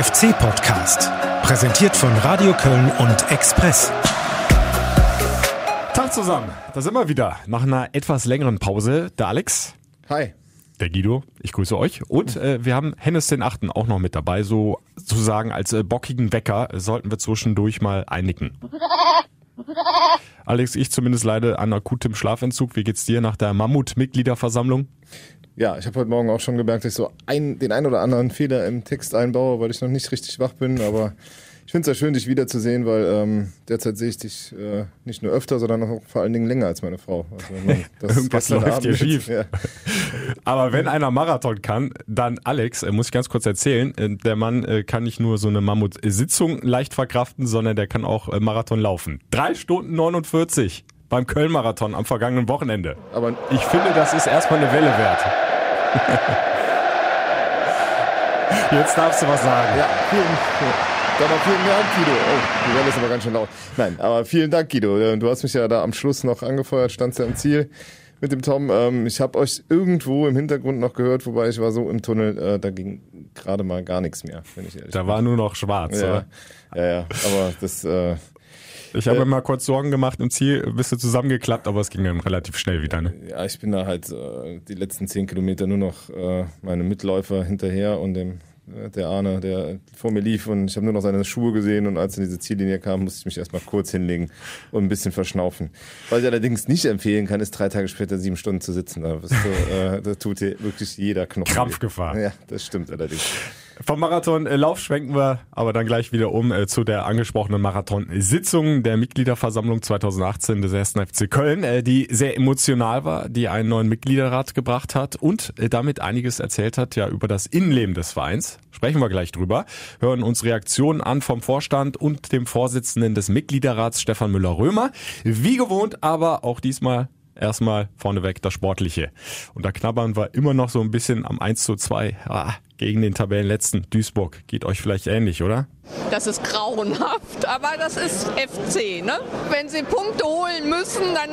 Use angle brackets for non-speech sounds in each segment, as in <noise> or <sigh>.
FC-Podcast. Präsentiert von Radio Köln und Express. Tag zusammen, da sind wir wieder. Nach einer etwas längeren Pause. Der Alex. Hi. Der Guido, ich grüße euch. Und äh, wir haben Hennes den Achten auch noch mit dabei, so sozusagen als äh, bockigen Wecker sollten wir zwischendurch mal einnicken. Alex, ich zumindest leide an akutem Schlafentzug. Wie geht's dir nach der Mammut-Mitgliederversammlung? Ja, ich habe heute Morgen auch schon gemerkt, dass ich so ein, den ein oder anderen Fehler im Text einbaue, weil ich noch nicht richtig wach bin. Aber ich finde es ja schön, dich wiederzusehen, weil ähm, derzeit sehe ich dich äh, nicht nur öfter, sondern auch vor allen Dingen länger als meine Frau. Also, <laughs> das Irgendwas läuft hier schief. Ja. <laughs> Aber wenn einer Marathon kann, dann Alex, äh, muss ich ganz kurz erzählen, äh, der Mann äh, kann nicht nur so eine Mammut-Sitzung leicht verkraften, sondern der kann auch äh, Marathon laufen. Drei Stunden 49 beim Köln-Marathon am vergangenen Wochenende. Aber ich finde, das ist erstmal eine Welle wert. <laughs> Jetzt darfst du was sagen. Ja, vielen, dann auch vielen Dank, Guido. Oh, die Welle ist aber ganz schön laut. Nein, aber vielen Dank, Guido. Du hast mich ja da am Schluss noch angefeuert, standst ja im Ziel mit dem Tom. Ähm, ich habe euch irgendwo im Hintergrund noch gehört, wobei ich war so im Tunnel, äh, da ging gerade mal gar nichts mehr, wenn ich ehrlich Da bin. war nur noch schwarz, ja, oder? Ja, ja, aber das... Äh, ich habe äh, mir mal kurz Sorgen gemacht im Ziel, bist du zusammengeklappt, aber es ging dann relativ schnell wieder. Ne? Ja, ich bin da halt äh, die letzten zehn Kilometer nur noch äh, meine Mitläufer hinterher und dem äh, der Arne, der vor mir lief und ich habe nur noch seine Schuhe gesehen und als er in diese Ziellinie kam, musste ich mich erstmal kurz hinlegen und ein bisschen verschnaufen. Was ich allerdings nicht empfehlen kann, ist drei Tage später sieben Stunden zu sitzen. Da, du, äh, da tut dir wirklich jeder Knochen. <laughs> Krampfgefahr. Ja, das stimmt allerdings. Vom Marathon-Lauf äh, schwenken wir aber dann gleich wieder um äh, zu der angesprochenen Marathon-Sitzung der Mitgliederversammlung 2018 des 1. FC Köln, äh, die sehr emotional war, die einen neuen Mitgliederrat gebracht hat und äh, damit einiges erzählt hat ja über das Innenleben des Vereins. Sprechen wir gleich drüber, hören uns Reaktionen an vom Vorstand und dem Vorsitzenden des Mitgliederrats Stefan Müller-Römer. Wie gewohnt, aber auch diesmal erstmal vorneweg das Sportliche. Und da knabbern wir immer noch so ein bisschen am 1 zu 2 ah, gegen den Tabellenletzten Duisburg. Geht euch vielleicht ähnlich, oder? Das ist grauenhaft, aber das ist FC. Ne? Wenn sie Punkte holen müssen, dann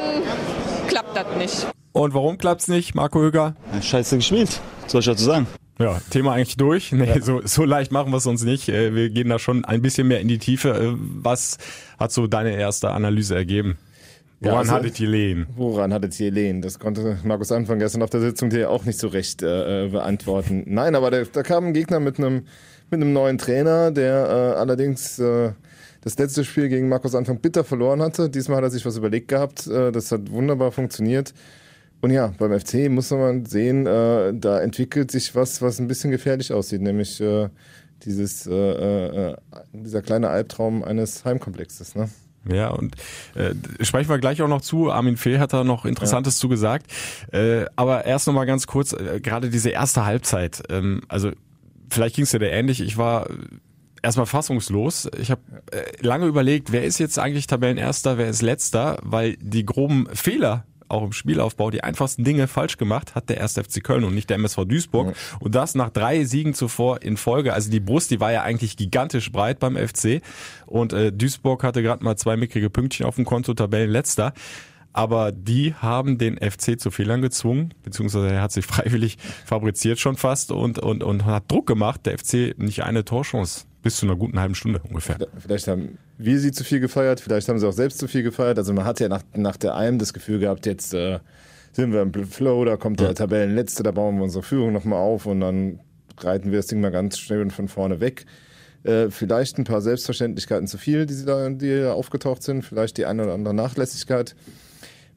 klappt das nicht. Und warum klappt's nicht, Marco Höger? Scheiße gespielt, soll ich dazu sagen. Ja, Thema eigentlich durch. Nee, ja. so, so leicht machen wir es uns nicht. Äh, wir gehen da schon ein bisschen mehr in die Tiefe. Äh, was hat so deine erste Analyse ergeben? Woran ja, also, hattet ihr lehen? Woran hattet ihr lehen? Das konnte Markus Anfang gestern auf der Sitzung hier auch nicht so recht äh, beantworten. Nein, aber da, da kam ein Gegner mit einem mit einem neuen Trainer, der äh, allerdings äh, das letzte Spiel gegen Markus Anfang bitter verloren hatte. Diesmal hat er sich was überlegt gehabt. Äh, das hat wunderbar funktioniert. Und ja, beim FC muss man sehen, äh, da entwickelt sich was, was ein bisschen gefährlich aussieht, nämlich äh, dieses, äh, äh, dieser kleine Albtraum eines Heimkomplexes. Ne? Ja, und äh, sprechen wir gleich auch noch zu. Armin Fehl hat da noch Interessantes ja. zu gesagt. Äh, aber erst noch mal ganz kurz, äh, gerade diese erste Halbzeit. Ähm, also vielleicht ging es dir da ähnlich. Ich war erstmal fassungslos. Ich habe äh, lange überlegt, wer ist jetzt eigentlich Tabellenerster, wer ist Letzter, weil die groben Fehler auch im Spielaufbau die einfachsten Dinge falsch gemacht hat der 1. FC Köln und nicht der MSV Duisburg. Ja. Und das nach drei Siegen zuvor in Folge. Also die Brust, die war ja eigentlich gigantisch breit beim FC. Und äh, Duisburg hatte gerade mal zwei mickrige Pünktchen auf dem Konto, Tabellenletzter aber die haben den FC zu Fehlern gezwungen, beziehungsweise er hat sich <laughs> freiwillig fabriziert schon fast und, und, und hat Druck gemacht. Der FC nicht eine Torchance bis zu einer guten halben Stunde ungefähr. Vielleicht haben wir sie zu viel gefeiert, vielleicht haben sie auch selbst zu viel gefeiert. Also man hat ja nach, nach der Alm das Gefühl gehabt, jetzt äh, sind wir im Flow, da kommt der ja. Tabellenletzte, da bauen wir unsere Führung nochmal auf und dann reiten wir das Ding mal ganz schnell von vorne weg. Äh, vielleicht ein paar Selbstverständlichkeiten zu viel, die, sie da, die da aufgetaucht sind, vielleicht die eine oder andere Nachlässigkeit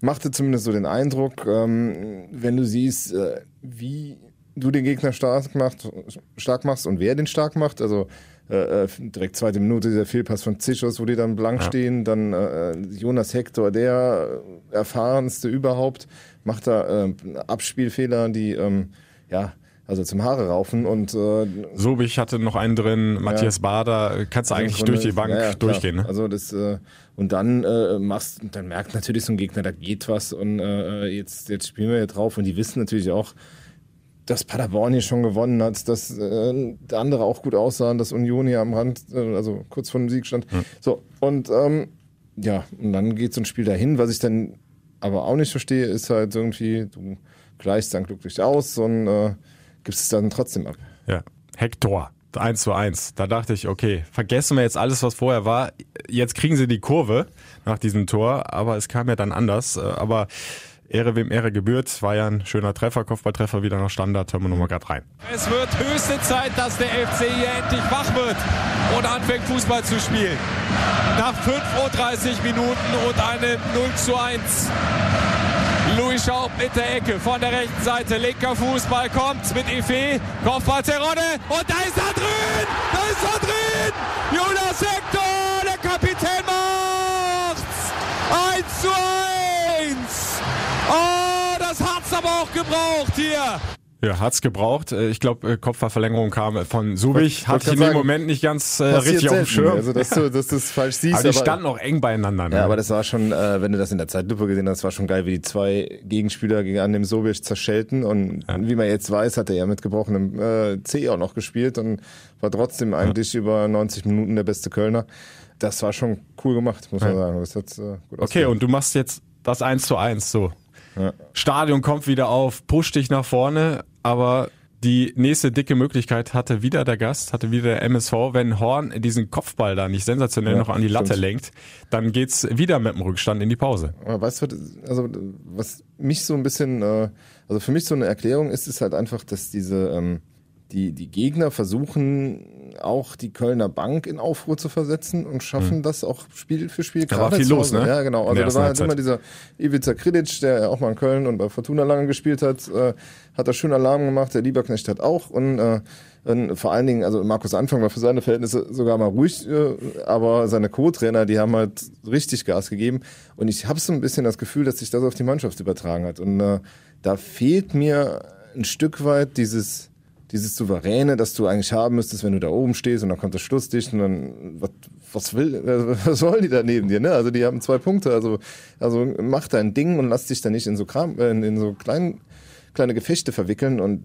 machte zumindest so den Eindruck, ähm, wenn du siehst, äh, wie du den Gegner stark, macht, stark machst und wer den stark macht. Also äh, äh direkt zweite Minute dieser Fehlpass von Zischos, wo die dann blank ja. stehen. Dann äh, Jonas Hector, der erfahrenste überhaupt, macht da äh, Abspielfehler, die ähm, ja also zum Haare raufen und äh, Sobich hatte noch einen drin, Matthias ja, Bader, kannst du eigentlich Grunde, durch die Bank ja, ja, durchgehen. Ne? Also das äh, und dann äh, machst, dann merkt natürlich so ein Gegner, da geht was und äh, jetzt jetzt spielen wir hier drauf und die wissen natürlich auch, dass Paderborn hier schon gewonnen hat, dass äh, der andere auch gut aussah, dass Union hier am Rand, äh, also kurz vor dem Sieg stand. Hm. So und ähm, ja und dann geht so ein Spiel dahin, was ich dann aber auch nicht verstehe, ist halt irgendwie du gleichst dann glücklich aus und äh, gibst es dann trotzdem ab. Ja. Hector. 1 zu 1. Da dachte ich, okay, vergessen wir jetzt alles, was vorher war. Jetzt kriegen sie die Kurve nach diesem Tor, aber es kam ja dann anders. Äh, aber Ehre wem Ehre gebührt, war ja ein schöner Treffer, Kopfballtreffer wieder nach Standard, hören wir nochmal gerade rein. Es wird höchste Zeit, dass der FC hier endlich wach wird und anfängt Fußball zu spielen. Nach 35 Minuten und einem 0 zu 1. Louis Schaub mit der Ecke von der rechten Seite. Linker Fußball kommt mit Ife. Kopfball Terodde. Und da ist er drin! Da ist er drin! Jonas Hector, der Kapitän macht's! 1 zu 1! Oh, das hat's aber auch gebraucht hier. Ja, hat's gebraucht. Äh, Ich glaube, Kopfballverlängerung kam von Subich. Hatte ich in dem Moment nicht ganz äh, richtig auf dem Schirm. Also, dass du, dass du es falsch siehst. aber die standen auch eng beieinander. Ne? Ja, aber das war schon, äh, wenn du das in der Zeitlupe gesehen hast, war schon geil, wie die zwei Gegenspieler gegen an dem Sobic zerschellten. Und wie man jetzt weiß, hat er ja mit gebrochenem äh, C auch noch gespielt und war trotzdem eigentlich über 90 Minuten der beste Kölner. Das war schon cool gemacht, muss man sagen. Das hat, äh, gut Okay, und du machst jetzt das 1 zu 1 so. Ja. Stadion kommt wieder auf, pusht dich nach vorne, aber die nächste dicke Möglichkeit hatte wieder der Gast, hatte wieder der MSV, wenn Horn diesen Kopfball da nicht sensationell Ja, noch an die Latte stimmt. lenkt, dann geht's wieder mit dem Rückstand in die Pause. Aber weißt du, also was mich so ein bisschen, äh, also für mich so eine Erklärung ist, ist halt einfach, dass diese ähm, die, die Gegner versuchen auch die Kölner Bank in Aufruhr zu versetzen und schaffen das auch Spiel für Spiel. Da war gerade viel zu los, ne? Ja, genau. Also da war halt immer dieser Ivica Krilic, der ja auch mal in Köln und bei Fortuna lange gespielt hat, äh, hat da schön Alarm gemacht. Der Lieberknecht hat auch und äh, und vor allen Dingen, also Markus Anfang war für seine Verhältnisse sogar mal ruhig, äh, aber seine Co-Trainer, die haben halt richtig Gas gegeben. Und ich habe so ein bisschen das Gefühl, dass sich das auf die Mannschaft übertragen hat. Und äh, da fehlt mir ein Stück weit dieses, dieses Souveräne, das du eigentlich haben müsstest, wenn du da oben stehst und dann kommt das Schlussdicht und dann, was, was will, äh, <laughs> was wollen die da neben dir, ne? Also die haben zwei Punkte, also, also mach dein Ding und lass dich da nicht in so Kram, äh, in, in so klein, kleine Gefechte verwickeln und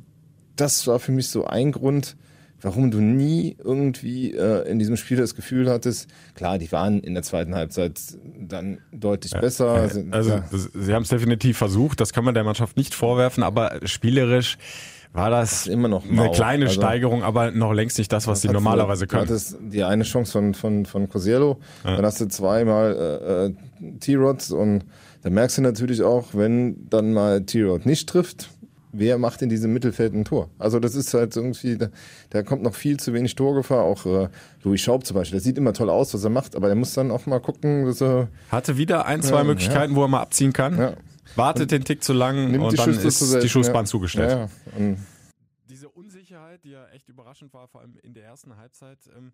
das war für mich so ein Grund, warum du nie irgendwie äh, in diesem Spiel das Gefühl hattest, klar, die waren in der zweiten Halbzeit dann deutlich besser. sind- Also ja. das, sie haben es definitiv versucht, das kann man der Mannschaft nicht vorwerfen, aber spielerisch war das immer noch eine mau. kleine Also- Steigerung, aber noch längst nicht das, was sie normalerweise Du können. hattest die eine Chance von, von, von Cosiello, dann hast du zweimal äh, äh, T-Rods und da merkst du natürlich auch, wenn dann mal T-Rod nicht trifft, wer macht in diesem Mittelfeld ein Tor? Also das ist halt irgendwie, da, da kommt noch viel zu wenig Torgefahr. Auch äh, Louis Schaub zum Beispiel, der sieht immer toll aus, was er macht, aber der muss dann auch mal gucken, dass er Hatte wieder ein, zwei Ja, Möglichkeiten, wo er mal abziehen kann. Ja. Wartet den Tick zu lang und dann Schüsse ist die Schussbahn ja. zugestellt. Ja, Diese Unsicherheit, die ja echt überraschend war, vor allem in der ersten Halbzeit, ähm,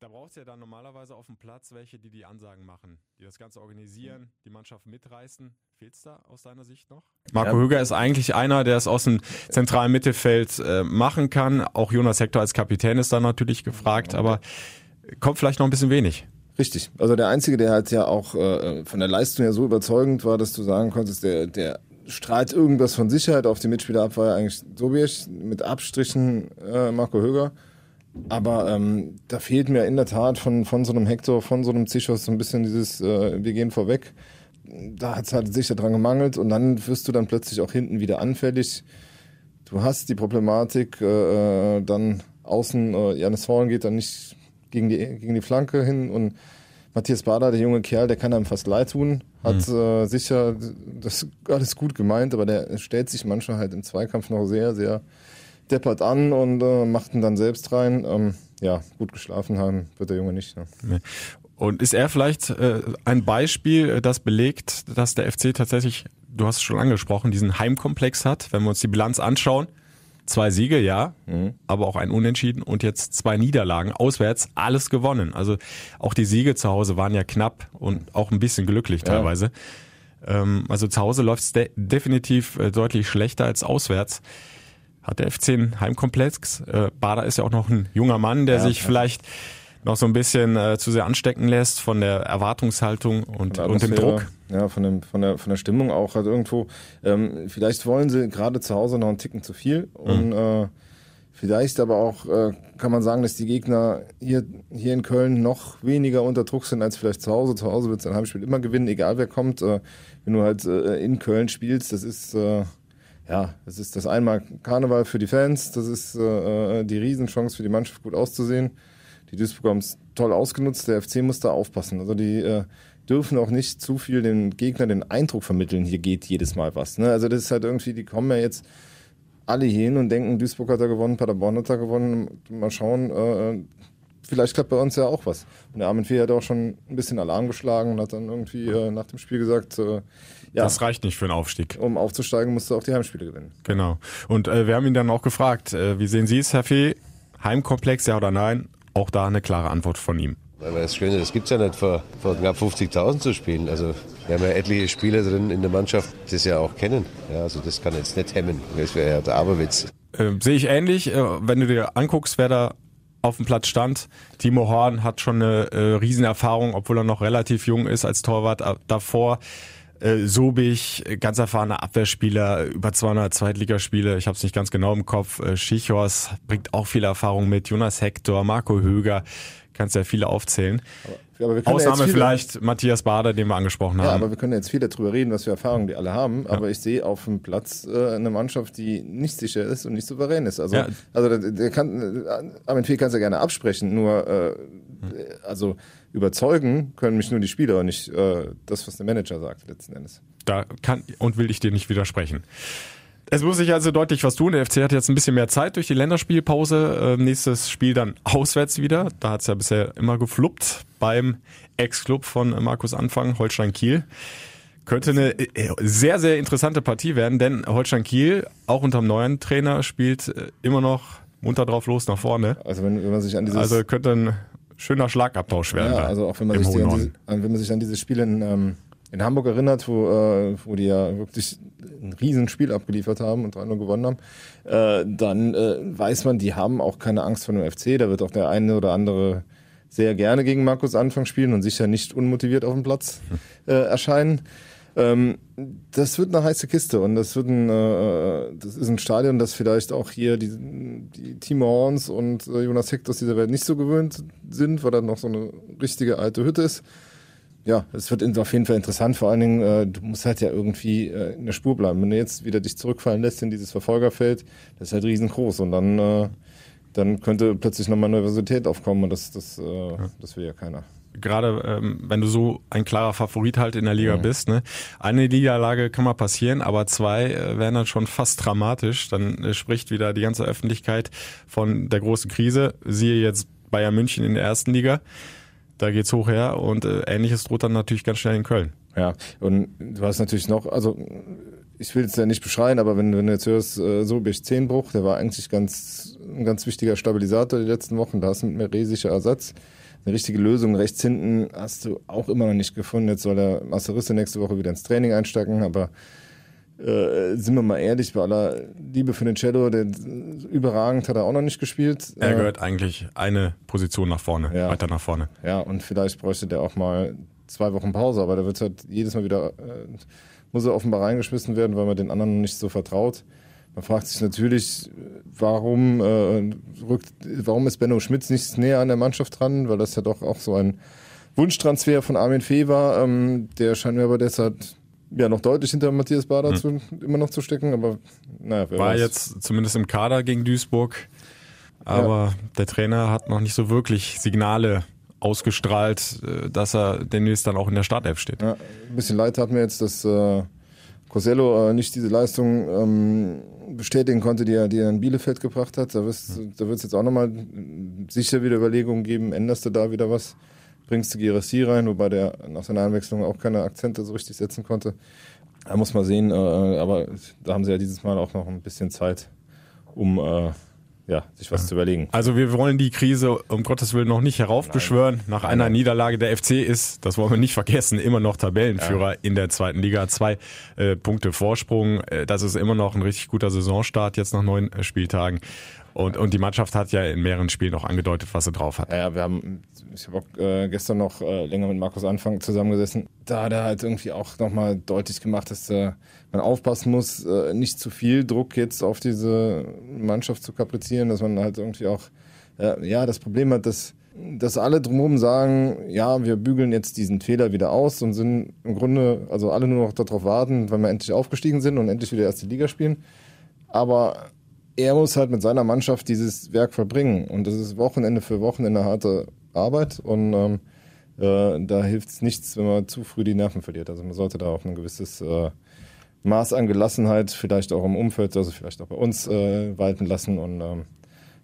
da braucht es ja dann normalerweise auf dem Platz welche, die die Ansagen machen, die das Ganze organisieren, die Mannschaft mitreißen. Fehlt es da aus deiner Sicht noch? Marco Ja. Höger ist eigentlich einer, der es aus dem zentralen Mittelfeld äh, machen kann. Auch Jonas Hector als Kapitän ist da natürlich gefragt, aber kommt vielleicht noch ein bisschen wenig. Richtig. Also der Einzige, der halt ja auch äh, von der Leistung her so überzeugend war, dass du sagen konntest, der, der strahlt irgendwas von Sicherheit auf die Mitspieler ab, war ja eigentlich Sobiech mit Abstrichen äh, Marco Höger. Aber ähm, da fehlt mir in der Tat von, von so einem Hector, von so einem Zichos so ein bisschen dieses, äh, wir gehen vorweg. Da hat es halt sicher dran gemangelt und dann wirst du dann plötzlich auch hinten wieder anfällig. Du hast die Problematik, äh, äh, dann außen, äh, Janis Horn geht dann nicht gegen die, gegen die Flanke hin und Matthias Bader, der junge Kerl, der kann einem fast leid tun, hat äh, sicher das alles gut gemeint, aber der stellt sich manchmal halt im Zweikampf noch sehr, sehr deppert an und äh, macht ihn dann selbst rein. Ähm, ja, gut geschlafen haben wird der Junge nicht. Ne? Und ist er vielleicht äh, ein Beispiel, äh, das belegt, dass der FC tatsächlich, du hast es schon angesprochen, diesen Heimkomplex hat, wenn wir uns die Bilanz anschauen? Zwei Siege, ja, aber auch ein Unentschieden und jetzt zwei Niederlagen. Auswärts alles gewonnen. Also auch die Siege zu Hause waren ja knapp und auch ein bisschen glücklich teilweise. Ähm, also zu Hause läuft es de definitiv äh, deutlich schlechter als auswärts. Hat der FC einen Heimkomplex? Äh, Bader ist ja auch noch ein junger Mann, der sich vielleicht noch so ein bisschen äh, zu sehr anstecken lässt von der Erwartungshaltung und, der und dem Druck. Ja, von, dem, von, der, von der Stimmung auch halt irgendwo. Ähm, vielleicht wollen sie gerade zu Hause noch einen Ticken zu viel und äh, vielleicht aber auch äh, kann man sagen, dass die Gegner hier, hier in Köln noch weniger unter Druck sind als vielleicht zu Hause. Zu Hause wird es ein Heimspiel immer gewinnen, egal wer kommt. Äh, wenn du halt äh, in Köln spielst, das ist äh, ja, es ist das einmal Karneval für die Fans, das ist äh, die Riesenchance für die Mannschaft gut auszusehen. Die Duisburger haben es toll ausgenutzt, der FC muss da aufpassen. Also die äh, dürfen auch nicht zu viel den Gegner den Eindruck vermitteln, hier geht jedes Mal was. Ne? Also das ist halt irgendwie, die kommen ja jetzt alle hin und denken, Duisburg hat da gewonnen, Paderborn hat da gewonnen. Mal schauen, äh, vielleicht klappt bei uns ja auch was. Und der Armin Fee hat auch schon ein bisschen Alarm geschlagen und hat dann irgendwie äh, nach dem Spiel gesagt, äh, ja, Das reicht nicht für einen Aufstieg. um aufzusteigen, musst du auch die Heimspiele gewinnen. Genau. Und äh, wir haben ihn dann auch gefragt, äh, wie sehen Sie es, Herr Fee? Heimkomplex, ja oder nein? Auch da eine klare Antwort von ihm. Das Schöne, das gibt's ja nicht, vor, vor knapp 50.000 zu spielen. Also wir haben ja etliche Spieler drin in der Mannschaft, die das ja auch kennen. Ja, also das kann jetzt nicht hemmen. Das wäre ja der Aberwitz. Äh, Sehe ich ähnlich. Äh, wenn du dir anguckst, wer da auf dem Platz stand. Timo Horn hat schon eine äh, Riesenerfahrung, obwohl er noch relativ jung ist als Torwart. Äh, davor äh, Sobich, äh, ganz erfahrener Abwehrspieler, über 200 Zweitligaspiele, ich habe es nicht ganz genau im Kopf. Äh, Schichos bringt auch viel Erfahrung mit. Jonas Hector, Marco Höger, kannst ja viele aufzählen. Aber ja Ausnahme viele- vielleicht Matthias Bader, den wir angesprochen Ja, haben. aber wir können jetzt viel darüber reden, was für Erfahrungen die alle haben. Aber ich sehe auf dem Platz äh, eine Mannschaft, die nicht sicher ist und nicht souverän ist. Also, Ja. also der, der kann, äh, Armin Fee kann es ja gerne absprechen, nur äh, also überzeugen können mich nur die Spieler und nicht äh, das, was der Manager sagt letzten Endes. Da kann und will ich dir nicht widersprechen. Es muss sich also deutlich was tun. Der FC hat jetzt ein bisschen mehr Zeit durch die Länderspielpause. Ähm, nächstes Spiel dann auswärts wieder. Da hat es ja bisher immer gefluppt beim Ex-Club von Markus Anfang, Holstein Kiel. Könnte eine äh, sehr, sehr interessante Partie werden, denn Holstein Kiel, auch unter dem neuen Trainer, spielt äh, immer noch munter drauf los nach vorne. Also wenn, wenn man sich an dieses Also könnte ein schöner Schlagabtausch werden. Ja, also auch wenn man, sich an diese, wenn man sich an dieses Spiel in, ähm, in Hamburg erinnert, wo, äh, wo die ja wirklich ein riesen Spiel abgeliefert haben und 3-0 gewonnen haben, äh, dann äh, weiß man, die haben auch keine Angst vor dem FC. Da wird auch der eine oder andere sehr gerne gegen Markus Anfang spielen und sicher nicht unmotiviert auf dem Platz äh, erscheinen. Ähm, das wird eine heiße Kiste und das wird ein, äh, das ist ein Stadion, das vielleicht auch hier die, die Timo Horns und äh, Jonas Hector aus dieser Welt nicht so gewöhnt sind, weil da noch so eine richtige alte Hütte ist. Ja, es wird auf jeden Fall interessant. Vor allen Dingen, äh, du musst halt ja irgendwie äh, in der Spur bleiben. Wenn du jetzt wieder dich zurückfallen lässt in dieses Verfolgerfeld, das ist halt riesengroß und dann, äh, dann könnte plötzlich nochmal Nervosität aufkommen und das, das, äh, das will ja keiner. gerade ähm, wenn du so ein klarer Favorit halt in der Liga bist, ne? Eine Niederlage kann mal passieren, aber zwei äh, wären dann schon fast dramatisch. Dann äh, spricht wieder die ganze Öffentlichkeit von der großen Krise. Siehe jetzt Bayern München in der ersten Liga. Da geht's hoch her und äh, ähnliches droht dann natürlich ganz schnell in Köln. Ja, und du hast natürlich noch, also ich will es ja nicht beschreien, aber wenn, wenn du jetzt hörst, äh, so Sobich Zehnbruch, der war eigentlich ganz, ein ganz wichtiger Stabilisator die letzten Wochen. Da hast du mit mehr riesiger Ersatz. Eine richtige Lösung rechts hinten hast du auch immer noch nicht gefunden. Jetzt soll der Masserisse nächste Woche wieder ins Training einsteigen, aber äh, sind wir mal ehrlich, bei aller Liebe für den Cello, der überragend hat er auch noch nicht gespielt. Er Äh, gehört eigentlich eine Position nach vorne, Ja. weiter nach vorne. ja, und vielleicht bräuchte der auch mal zwei Wochen Pause, aber da wird halt jedes Mal wieder, äh, muss er offenbar reingeschmissen werden, weil man den anderen nicht so vertraut. Man fragt sich natürlich, warum, äh, rückt, warum ist Benno Schmitz nicht näher an der Mannschaft dran, weil das ja doch auch so ein Wunschtransfer von Armin Fee war. Ähm, der scheint mir aber deshalb ja noch deutlich hinter Matthias Bader zu, immer noch zu stecken, aber naja, wer War weiß. jetzt zumindest im Kader gegen Duisburg, aber der Trainer hat noch nicht so wirklich Signale ausgestrahlt, äh, dass er demnächst dann auch in der Startelf steht. Ja, ein bisschen leid hat mir jetzt, dass äh, Cosello äh, nicht diese Leistung ähm, bestätigen konnte, die er, die er in Bielefeld gebracht hat. Da wird da wird's jetzt auch nochmal sicher wieder Überlegungen geben, änderst du da wieder was, bringst du Girassi rein, wobei der nach seiner Einwechslung auch keine Akzente so richtig setzen konnte. Da muss man sehen, äh, aber da haben sie ja dieses Mal auch noch ein bisschen Zeit, um äh, ja, sich was zu überlegen. Also wir wollen die Krise um Gottes Willen noch nicht heraufbeschwören. Nach einer Niederlage der FC ist, das wollen wir nicht vergessen, immer noch Tabellenführer in der zweiten Liga. Zwei äh, Punkte Vorsprung. Äh, das ist immer noch ein richtig guter Saisonstart jetzt nach neun äh, Spieltagen. Und, und die Mannschaft hat ja in mehreren Spielen auch angedeutet, was sie drauf hat. Ja, wir haben, ich habe auch äh, gestern noch äh, länger mit Markus Anfang zusammengesessen. Da hat er halt irgendwie auch nochmal deutlich gemacht, dass äh, man aufpassen muss, äh, nicht zu viel Druck jetzt auf diese Mannschaft zu kaprizieren, dass man halt irgendwie auch, äh, ja, das Problem hat, dass dass alle drumherum sagen, ja, wir bügeln jetzt diesen Fehler wieder aus und sind im Grunde, also alle nur noch darauf warten, weil wir endlich aufgestiegen sind und endlich wieder erste Liga spielen. Aber er muss halt mit seiner Mannschaft dieses Werk verbringen. Und das ist Wochenende für Wochenende harte Arbeit. Und ähm, äh, da hilft es nichts, wenn man zu früh die Nerven verliert. Also man sollte da auch ein gewisses äh, Maß an Gelassenheit vielleicht auch im Umfeld, also vielleicht auch bei uns äh, walten lassen. Und ähm,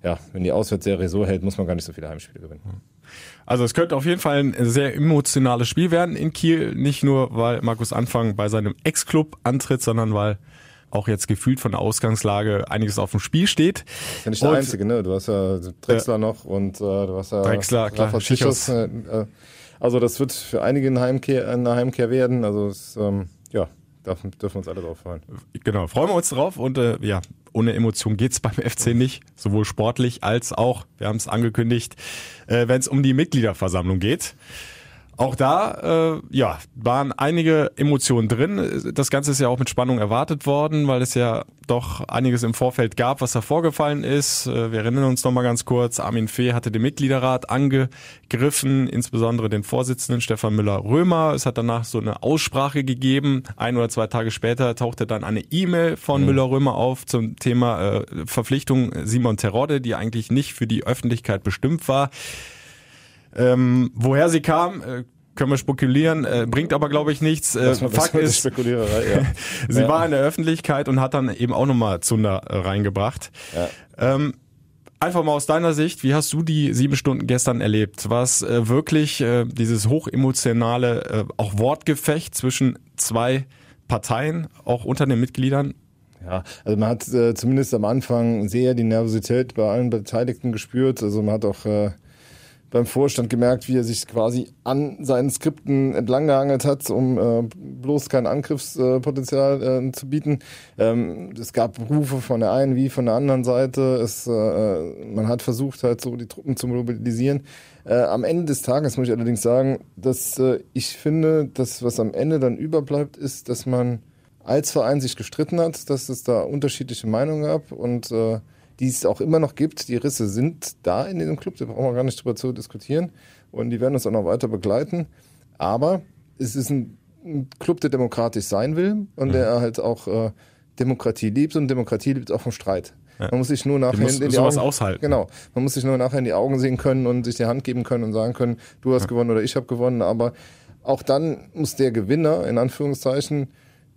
ja, wenn die Auswärtsserie so hält, muss man gar nicht so viele Heimspiele gewinnen. Also es könnte auf jeden Fall ein sehr emotionales Spiel werden in Kiel. Nicht nur, weil Markus Anfang bei seinem Ex-Club antritt, sondern weil auch jetzt gefühlt von der Ausgangslage einiges auf dem Spiel steht. Ja nicht der und, Einzige, ne? Du hast ja Drexler äh, noch und äh, du hast ja Drexler, klar, Schichos, äh, Also das wird für einige eine Heimkehr, eine Heimkehr werden. Also es, ähm, ja, dürfen, dürfen uns alle drauf freuen. Genau, freuen wir uns drauf und äh, ja, ohne Emotion geht's beim <laughs> FC nicht, sowohl sportlich als auch, wir haben es angekündigt, äh, wenn es um die Mitgliederversammlung geht. Auch da, äh, ja, waren einige Emotionen drin. Das Ganze ist ja auch mit Spannung erwartet worden, weil es ja doch einiges im Vorfeld gab, was da vorgefallen ist. Äh, wir erinnern uns noch mal ganz kurz. Armin Fee hatte den Mitgliederrat angegriffen, insbesondere den Vorsitzenden Stefan Müller-Römer. Es hat danach so eine Aussprache gegeben. Ein oder zwei Tage später tauchte dann eine E-Mail von mhm. Müller-Römer auf zum Thema äh, Verpflichtung Simon Terodde, die eigentlich nicht für die Öffentlichkeit bestimmt war. Ähm, woher sie kam, äh, können wir spekulieren, äh, bringt aber glaube ich nichts. Äh, Fakt ist, <laughs> ja. sie ja. war in der Öffentlichkeit und hat dann eben auch nochmal Zunder äh, reingebracht. Ja. Ähm, einfach mal aus deiner Sicht, wie hast du die sieben Stunden gestern erlebt? War es äh, wirklich äh, dieses hochemotionale, äh, auch Wortgefecht zwischen zwei Parteien, auch unter den Mitgliedern? Ja, also man hat äh, zumindest am Anfang sehr die Nervosität bei allen Beteiligten gespürt. Also man hat auch äh, beim Vorstand gemerkt, wie er sich quasi an seinen Skripten entlanggehangelt hat, um äh, bloß kein Angriffspotenzial äh, zu bieten. Ähm, es gab Rufe von der einen wie von der anderen Seite. Es, äh, man hat versucht, halt so die Truppen zu mobilisieren. Äh, am Ende des Tages muss ich allerdings sagen, dass äh, ich finde, dass was am Ende dann überbleibt, ist, dass man als Verein sich gestritten hat, dass es da unterschiedliche Meinungen gab und äh, die es auch immer noch gibt. Die Risse sind da in diesem Club, da brauchen wir gar nicht drüber zu diskutieren. Und die werden uns auch noch weiter begleiten. Aber es ist ein, ein Club, der demokratisch sein will und mhm. der halt auch äh, Demokratie liebt und Demokratie liebt auch vom Streit. Ja. Man muss sich nur nachher in die Augen aushalten. Genau. Man muss sich nur nachher in die Augen sehen können und sich die Hand geben können und sagen können, du hast ja. gewonnen oder ich habe gewonnen. Aber auch dann muss der Gewinner in Anführungszeichen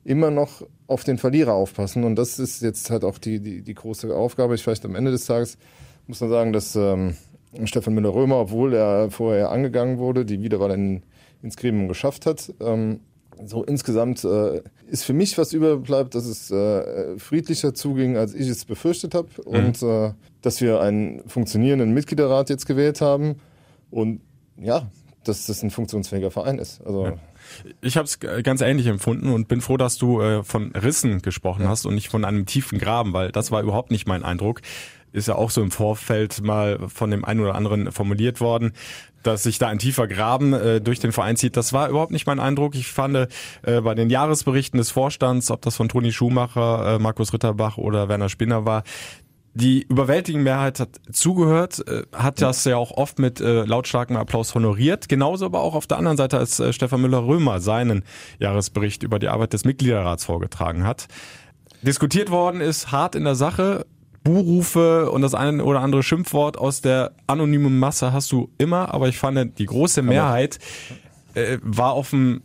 immer noch auf den Verlierer aufpassen. Und das ist jetzt halt auch die, die, die große Aufgabe. Ich vielleicht am Ende des Tages muss man sagen, dass ähm, Stefan Müller-Römer, obwohl er vorher angegangen wurde, die Wiederwahl in, ins Gremium geschafft hat. Ähm, so insgesamt äh, ist für mich was überbleibt, dass es äh, friedlicher zuging, als ich es befürchtet habe. Mhm. Und äh, dass wir einen funktionierenden Mitgliederrat jetzt gewählt haben. Und ja, dass das ein funktionsfähiger Verein ist. Also ja. Ich habe es ganz ähnlich empfunden und bin froh, dass du äh, von Rissen gesprochen ja. hast und nicht von einem tiefen Graben, weil das war überhaupt nicht mein Eindruck. Ist ja auch so im Vorfeld mal von dem einen oder anderen formuliert worden, dass sich da ein tiefer Graben äh, durch den Verein zieht. Das war überhaupt nicht mein Eindruck. Ich fand äh, bei den Jahresberichten des Vorstands, ob das von Toni Schumacher, äh, Markus Ritterbach oder Werner Spinner war, die überwältigende Mehrheit hat zugehört, äh, hat das ja auch oft mit äh, lautstarkem Applaus honoriert. Genauso aber auch auf der anderen Seite, als äh, Stefan Müller-Römer seinen Jahresbericht über die Arbeit des Mitgliederrats vorgetragen hat. Diskutiert worden ist hart in der Sache. Buhrufe und das eine oder andere Schimpfwort aus der anonymen Masse hast du immer, aber ich fand, die große Mehrheit äh, war auf dem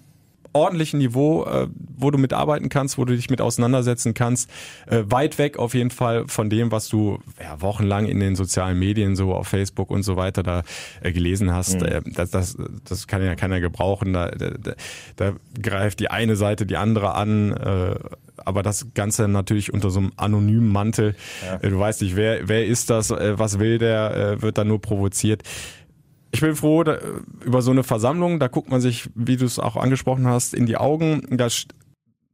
ordentlichen Niveau, äh, wo du mitarbeiten kannst, wo du dich mit auseinandersetzen kannst. Äh, weit weg auf jeden Fall von dem, was du ja, wochenlang in den sozialen Medien, so auf Facebook und so weiter da äh, gelesen hast. Mhm. Äh, das, das, das kann ja keiner gebrauchen. Da, da, da greift die eine Seite die andere an. Äh, aber das Ganze natürlich unter so einem anonymen Mantel. Ja. Äh, du weißt nicht, wer, wer ist das, äh, was will der, äh, wird da nur provoziert. Ich bin froh da, über so eine Versammlung, da guckt man sich, wie du es auch angesprochen hast, in die Augen. Da,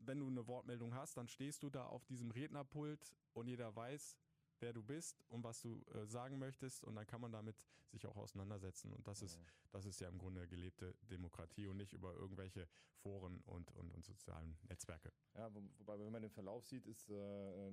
wenn du eine Wortmeldung hast, dann stehst du da auf diesem Rednerpult und jeder weiß, wer du bist und was du äh, sagen möchtest. Und dann kann man damit sich auch auseinandersetzen. Und das ist das ist ja im Grunde gelebte Demokratie und nicht über irgendwelche Foren und und, und sozialen Netzwerke. Ja, wo, wobei wenn man den Verlauf sieht, ist äh,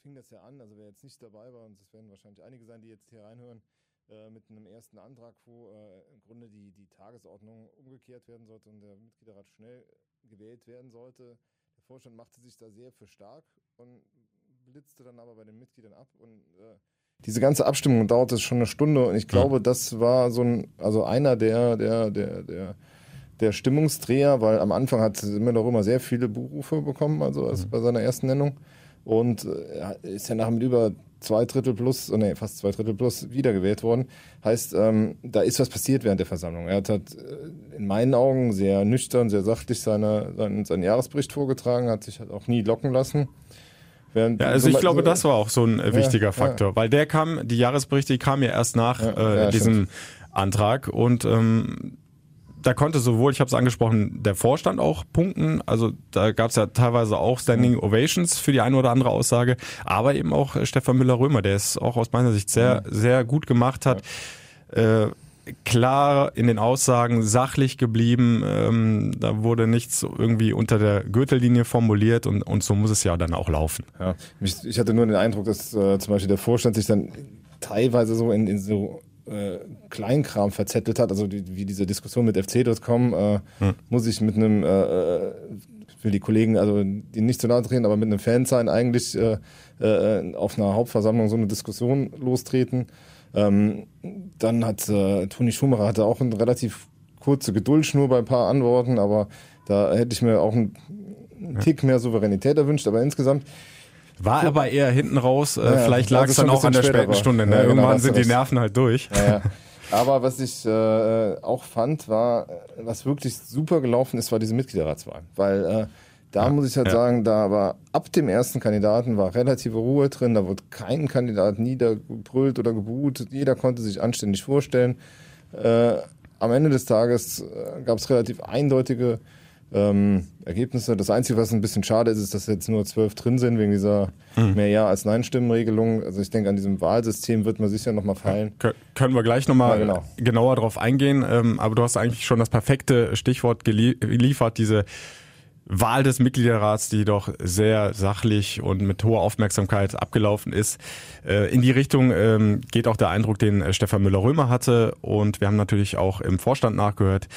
fing das ja an, also wer jetzt nicht dabei war und es werden wahrscheinlich einige sein, die jetzt hier reinhören, äh, mit einem ersten Antrag, wo äh, im Grunde die, die Tagesordnung umgekehrt werden sollte und der Mitgliederrat schnell gewählt werden sollte. Der Vorstand machte sich da sehr für stark und blitzte dann aber bei den Mitgliedern ab und äh, diese ganze Abstimmung dauerte schon eine Stunde und ich glaube, das war so ein, also einer der, der, der, der, der Stimmungsdreher, weil am Anfang hat Müller immer sehr viele Buchrufe bekommen, also als bei seiner ersten Nennung. Und äh, er ist ja nachher mit über zwei Drittel plus, oh nee, fast zwei Drittel plus wiedergewählt worden. Heißt, ähm, da ist was passiert während der Versammlung. Er hat halt äh, in meinen Augen sehr nüchtern, sehr sachlich seine, seinen, seinen Jahresbericht vorgetragen, hat sich halt auch nie locken lassen. Während Ja, also so- ich glaube, so- das war auch so ein äh, wichtiger ja. Faktor, weil der kam, die Jahresberichte, die kamen ja erst nach Ja, äh, ja, diesem Antrag und ähm, da konnte sowohl, ich habe es angesprochen, der Vorstand auch punkten, also da gab es ja teilweise auch Standing Ovations für die eine oder andere Aussage, aber eben auch äh, Stefan Müller-Römer, der es auch aus meiner Sicht sehr, sehr gut gemacht hat. Äh, klar in den Aussagen sachlich geblieben, ähm, da wurde nichts irgendwie unter der Gürtellinie formuliert und, und so muss es ja dann auch laufen. Ja, ich hatte nur den Eindruck, dass äh, zum Beispiel der Vorstand sich dann teilweise so in, in so äh, Kleinkram verzettelt hat, also die, wie diese Diskussion mit fc.com, äh, muss ich mit einem, äh, äh, will die Kollegen, also die nicht zu nahe treten, aber mit einem Fan sein eigentlich äh, äh, auf einer Hauptversammlung so eine Diskussion lostreten. Ähm, dann hat äh, Toni Schumacher hatte auch eine relativ kurze Geduldschnur bei ein paar Antworten, aber da hätte ich mir auch einen, einen Tick mehr Souveränität erwünscht, aber insgesamt War aber eher hinten raus. Äh, Ja, vielleicht lag es dann auch an der späten später Stunde. war. Ne? Ja, genau, Irgendwann hast sind die. Nerven halt durch. Ja. <laughs> Aber was ich äh, auch fand, war, äh, was wirklich super gelaufen ist, war diese Mitgliederratswahl. Weil äh, da muss ich halt sagen, da war ab dem ersten Kandidaten war relative Ruhe drin, da wurde kein Kandidat niedergebrüllt oder gebuht, jeder konnte sich anständig vorstellen. Äh, am Ende des Tages äh, gab es relativ eindeutige ähm, Ergebnisse. Das Einzige, was ein bisschen schade ist, ist, dass jetzt nur zwölf drin sind wegen dieser mehr Ja als Nein-Stimmenregelung. Also ich denke, an diesem Wahlsystem wird man sicher nochmal feilen. Kö- Können wir gleich nochmal Ja, genau. genauer drauf eingehen. Ähm, aber du hast eigentlich schon das perfekte Stichwort gelie geliefert, diese Wahl des Mitgliederrats, die doch sehr sachlich und mit hoher Aufmerksamkeit abgelaufen ist. Äh, in die Richtung ähm, geht auch der Eindruck, den Stefan Müller-Römer hatte. Und wir haben natürlich auch im Vorstand nachgehört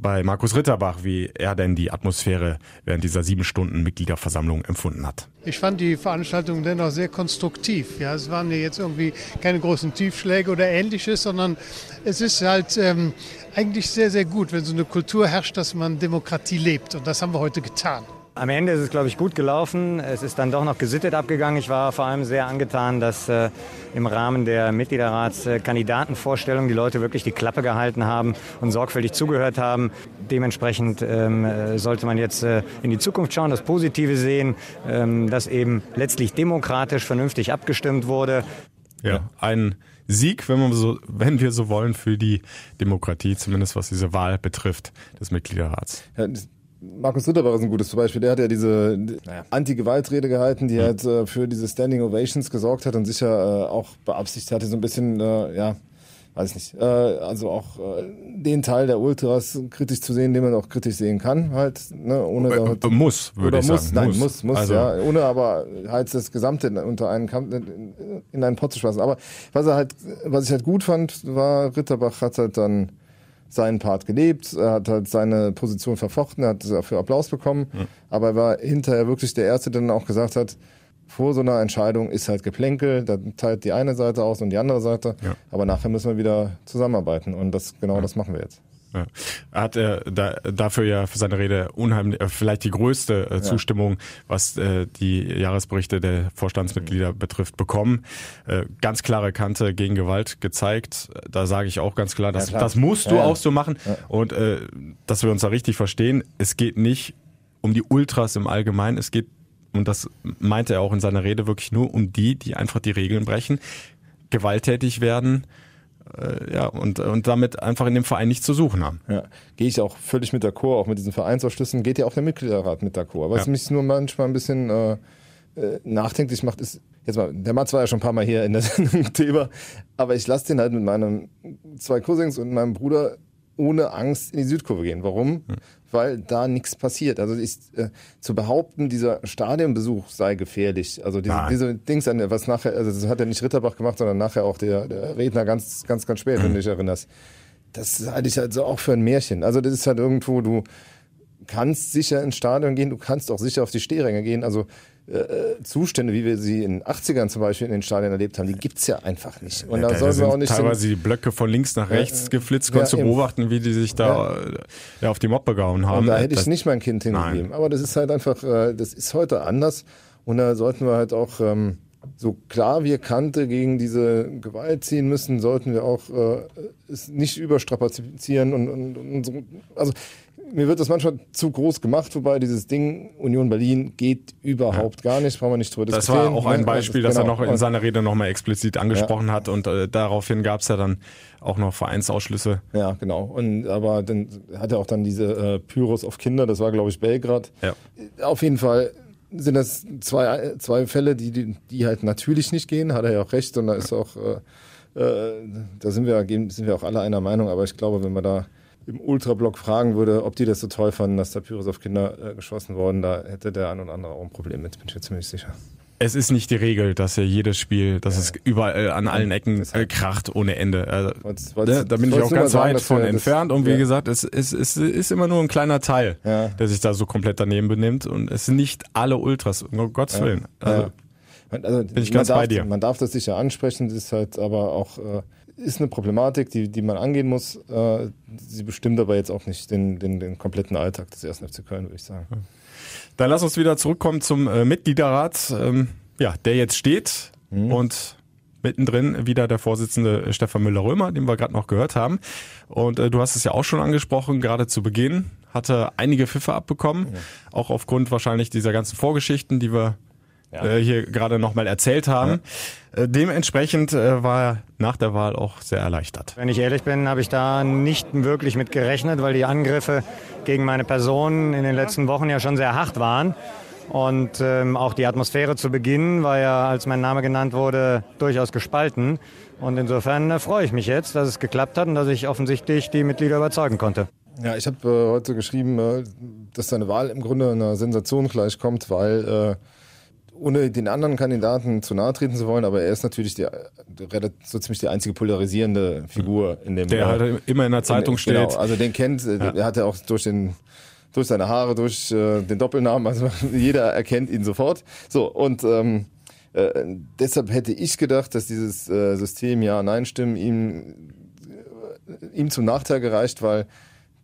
bei Markus Ritterbach, wie er denn die Atmosphäre während dieser sieben Stunden Mitgliederversammlung empfunden hat. Ich fand die Veranstaltung dennoch sehr konstruktiv. Ja, es waren ja jetzt irgendwie keine großen Tiefschläge oder ähnliches, sondern es ist halt ähm, eigentlich sehr, sehr gut, wenn so eine Kultur herrscht, dass man Demokratie lebt. Und das haben wir heute getan. Am Ende ist es, glaube ich, gut gelaufen. Es ist dann doch noch gesittet abgegangen. Ich war vor allem sehr angetan, dass äh, im Rahmen der Mitgliederratskandidatenvorstellung die Leute wirklich die Klappe gehalten haben und sorgfältig zugehört haben. Dementsprechend ähm, äh, sollte man jetzt äh, in die Zukunft schauen, das Positive sehen, ähm, dass eben letztlich demokratisch vernünftig abgestimmt wurde. Ja, ein Sieg, wenn, man so, wenn wir so wollen, für die Demokratie, zumindest was diese Wahl betrifft, des Mitgliederrats. Ja, Markus Ritterbach ist ein gutes Beispiel. Der hat ja diese naja, Anti-Gewaltrede gehalten, die halt äh, für diese Standing Ovations gesorgt hat und sicher äh, auch beabsichtigt hatte, so ein bisschen, äh, ja, weiß nicht, äh, also auch äh, den Teil der Ultras kritisch zu sehen, den man auch kritisch sehen kann, halt, ne, ohne da halt, muss, würde ich muss, sagen. nein, muss, muss, Also- ja, ohne aber halt das Gesamte unter einen Kampf in, in einen Pott zu schmeißen. Aber was er halt, was ich halt gut fand, war Ritterbach hat halt dann seinen Part gelebt, er hat halt seine Position verfochten, er hat dafür Applaus bekommen, aber er war hinterher wirklich der Erste, der dann auch gesagt hat, vor so einer Entscheidung ist halt Geplänkel, da teilt die eine Seite aus und die andere Seite, Ja. aber nachher müssen wir wieder zusammenarbeiten und das genau das machen wir jetzt. Ja. Er hat äh, da, dafür ja für seine Rede unheimlich, äh, vielleicht die größte äh, Zustimmung, was äh, die Jahresberichte der Vorstandsmitglieder betrifft, bekommen. Äh, ganz klare Kante gegen Gewalt gezeigt. Da sage ich auch ganz klar, das, klar. das musst du Ja, ja. auch so machen. Und äh, dass wir uns da richtig verstehen, es geht nicht um die Ultras im Allgemeinen, es geht, und das meinte er auch in seiner Rede, wirklich nur um die, die einfach die Regeln brechen, gewalttätig werden, äh, ja, und, und damit einfach in dem Verein nichts zu suchen haben. Ja, gehe ich auch völlig mit d'accord, auch mit diesen Vereinsausschlüssen, geht ja auch der Mitgliederrat mit d'accord. Was Ja. mich nur manchmal ein bisschen äh, äh, nachdenklich macht, ist, jetzt mal, der Mats war ja schon ein paar Mal hier in der <laughs> Sendung Thema, aber ich lasse den halt mit meinen zwei Cousins und meinem Bruder ohne Angst in die Südkurve gehen. Warum? Weil da nichts passiert. Also ich, äh, zu behaupten, dieser Stadionbesuch sei gefährlich. Also diese, diese Dings, an der- was nachher, also das hat ja nicht Ritterbach gemacht, sondern nachher auch der, der Redner ganz, ganz, ganz spät, wenn du dich erinnerst. Das halte ich halt so auch für ein Märchen. Also das ist halt irgendwo, du kannst sicher ins Stadion gehen, du kannst auch sicher auf die Stehränge gehen. Also äh, Zustände, wie wir sie in den 80ern zum Beispiel in den Stadien erlebt haben, die gibt's ja einfach nicht. Und Ja, da da sind auch nicht teilweise die Blöcke von links nach rechts Ja, geflitzt, ja, du eben. beobachten, wie die sich da äh, ja, auf die Moppe gehauen haben. Und da hätte Das- ich nicht mein Kind hingegeben. Aber das ist halt einfach, äh, das ist heute anders. Und da sollten wir halt auch, ähm, so klar wir Kante gegen diese Gewalt ziehen müssen, sollten wir auch äh, es nicht überstrapazieren und, und, und so. Also mir wird das manchmal zu groß gemacht, wobei dieses Ding Union Berlin geht überhaupt gar nicht, brauchen wir nicht drüber Das diskutieren. war auch ein? Beispiel, Also, das er genau. noch in seiner Rede nochmal explizit angesprochen hat und äh, daraufhin gab es ja dann auch noch Vereinsausschlüsse. Ja, genau. Und aber dann hat er auch dann diese äh, Pyros auf Kinder, das war glaube ich Belgrad. Ja. Auf jeden Fall sind das zwei, zwei Fälle, die, die, die halt natürlich nicht gehen, hat er ja auch recht und da ist auch, äh, äh, da sind wir, sind wir auch alle einer Meinung, aber ich glaube, wenn man da im Ultrablock fragen würde, ob die das so toll fanden, dass da Pyros auf Kinder äh, geschossen wurden, da hätte der ein oder andere auch ein Problem mit, bin ich mir ziemlich sicher. Es ist nicht die Regel, dass ja jedes Spiel, dass es überall an allen Ecken äh, kracht ohne Ende. Also, Wollt's- da, wollt's- da bin ich auch ganz sagen, weit von entfernt und wie ja. gesagt, es, es, es ist immer nur ein kleiner Teil, Ja. der sich da so komplett daneben benimmt und es sind nicht alle Ultras, um Gottes Willen. Also, Ja. Also, Bin ich ganz darf, bei dir. Man darf das sicher ansprechen, das ist halt aber auch äh, ist eine Problematik, die, die man angehen muss. Äh, sie bestimmt aber jetzt auch nicht den, den, den kompletten Alltag des 1. FC Köln, würde ich sagen. Dann lass uns wieder zurückkommen zum äh, Mitgliederrat, ähm, ja, der jetzt steht Mhm. und mittendrin wieder der Vorsitzende äh, Stefan Müller-Römer, den wir gerade noch gehört haben. Und äh, du hast es ja auch schon angesprochen, gerade zu Beginn hatte einige Pfiffe abbekommen, auch aufgrund wahrscheinlich dieser ganzen Vorgeschichten, die wir äh, hier gerade nochmal erzählt haben. Äh, dementsprechend äh, war er nach der Wahl auch sehr erleichtert. Wenn ich ehrlich bin, habe ich da nicht wirklich mit gerechnet, weil die Angriffe gegen meine Person in den letzten Wochen ja schon sehr hart waren. Und ähm, auch die Atmosphäre zu Beginn war ja, als mein Name genannt wurde, durchaus gespalten. Und insofern freue ich mich jetzt, dass es geklappt hat und dass ich offensichtlich die Mitglieder überzeugen konnte. Ja, ich habe äh, heute geschrieben, äh, dass seine Wahl im Grunde einer Sensation gleichkommt, weil äh, ohne den anderen Kandidaten zu nahe treten zu wollen, aber er ist natürlich die, so ziemlich die einzige polarisierende Figur in dem Der halt immer in der Zeitung in, steht. Genau, also den kennt, äh, der hat ja auch durch den durch seine Haare, durch äh, den Doppelnamen, also <laughs> jeder erkennt ihn sofort. So, und ähm, äh, deshalb hätte ich gedacht, dass dieses äh, System Ja-Nein-Stimmen ihm, äh, ihm zum Nachteil gereicht, weil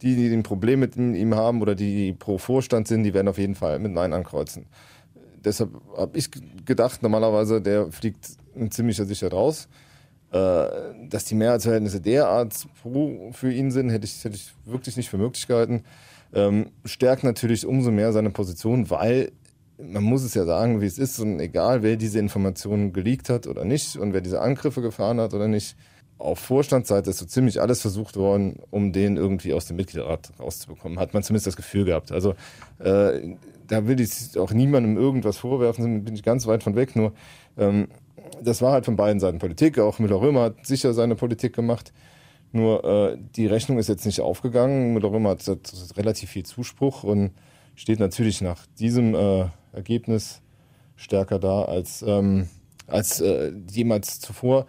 die, die ein Problem mit ihm haben oder die pro Vorstand sind, die werden auf jeden Fall mit Nein ankreuzen. Deshalb habe ich gedacht, normalerweise der fliegt ziemlich sicher raus. Äh, dass die Mehrheitsverhältnisse derart pro für ihn sind, hätte ich, hätte ich wirklich nicht für möglich gehalten. Ähm, stärkt natürlich umso mehr seine Position, weil man muss es ja sagen, wie es ist, und egal wer diese Informationen geleakt hat oder nicht und wer diese Angriffe gefahren hat oder nicht, auf Vorstandsseite ist so ziemlich alles versucht worden, um den irgendwie aus dem Mitgliederrat rauszubekommen. Hat man zumindest das Gefühl gehabt. Also äh, da will ich auch niemandem irgendwas vorwerfen, bin ich ganz weit von weg. Nur ähm, das war halt von beiden Seiten Politik. Auch Müller-Römer hat sicher seine Politik gemacht. Nur äh, die Rechnung ist jetzt nicht aufgegangen. Müller-Römer hat, hat relativ viel Zuspruch und steht natürlich nach diesem äh, Ergebnis stärker da als, ähm, als äh, jemals zuvor.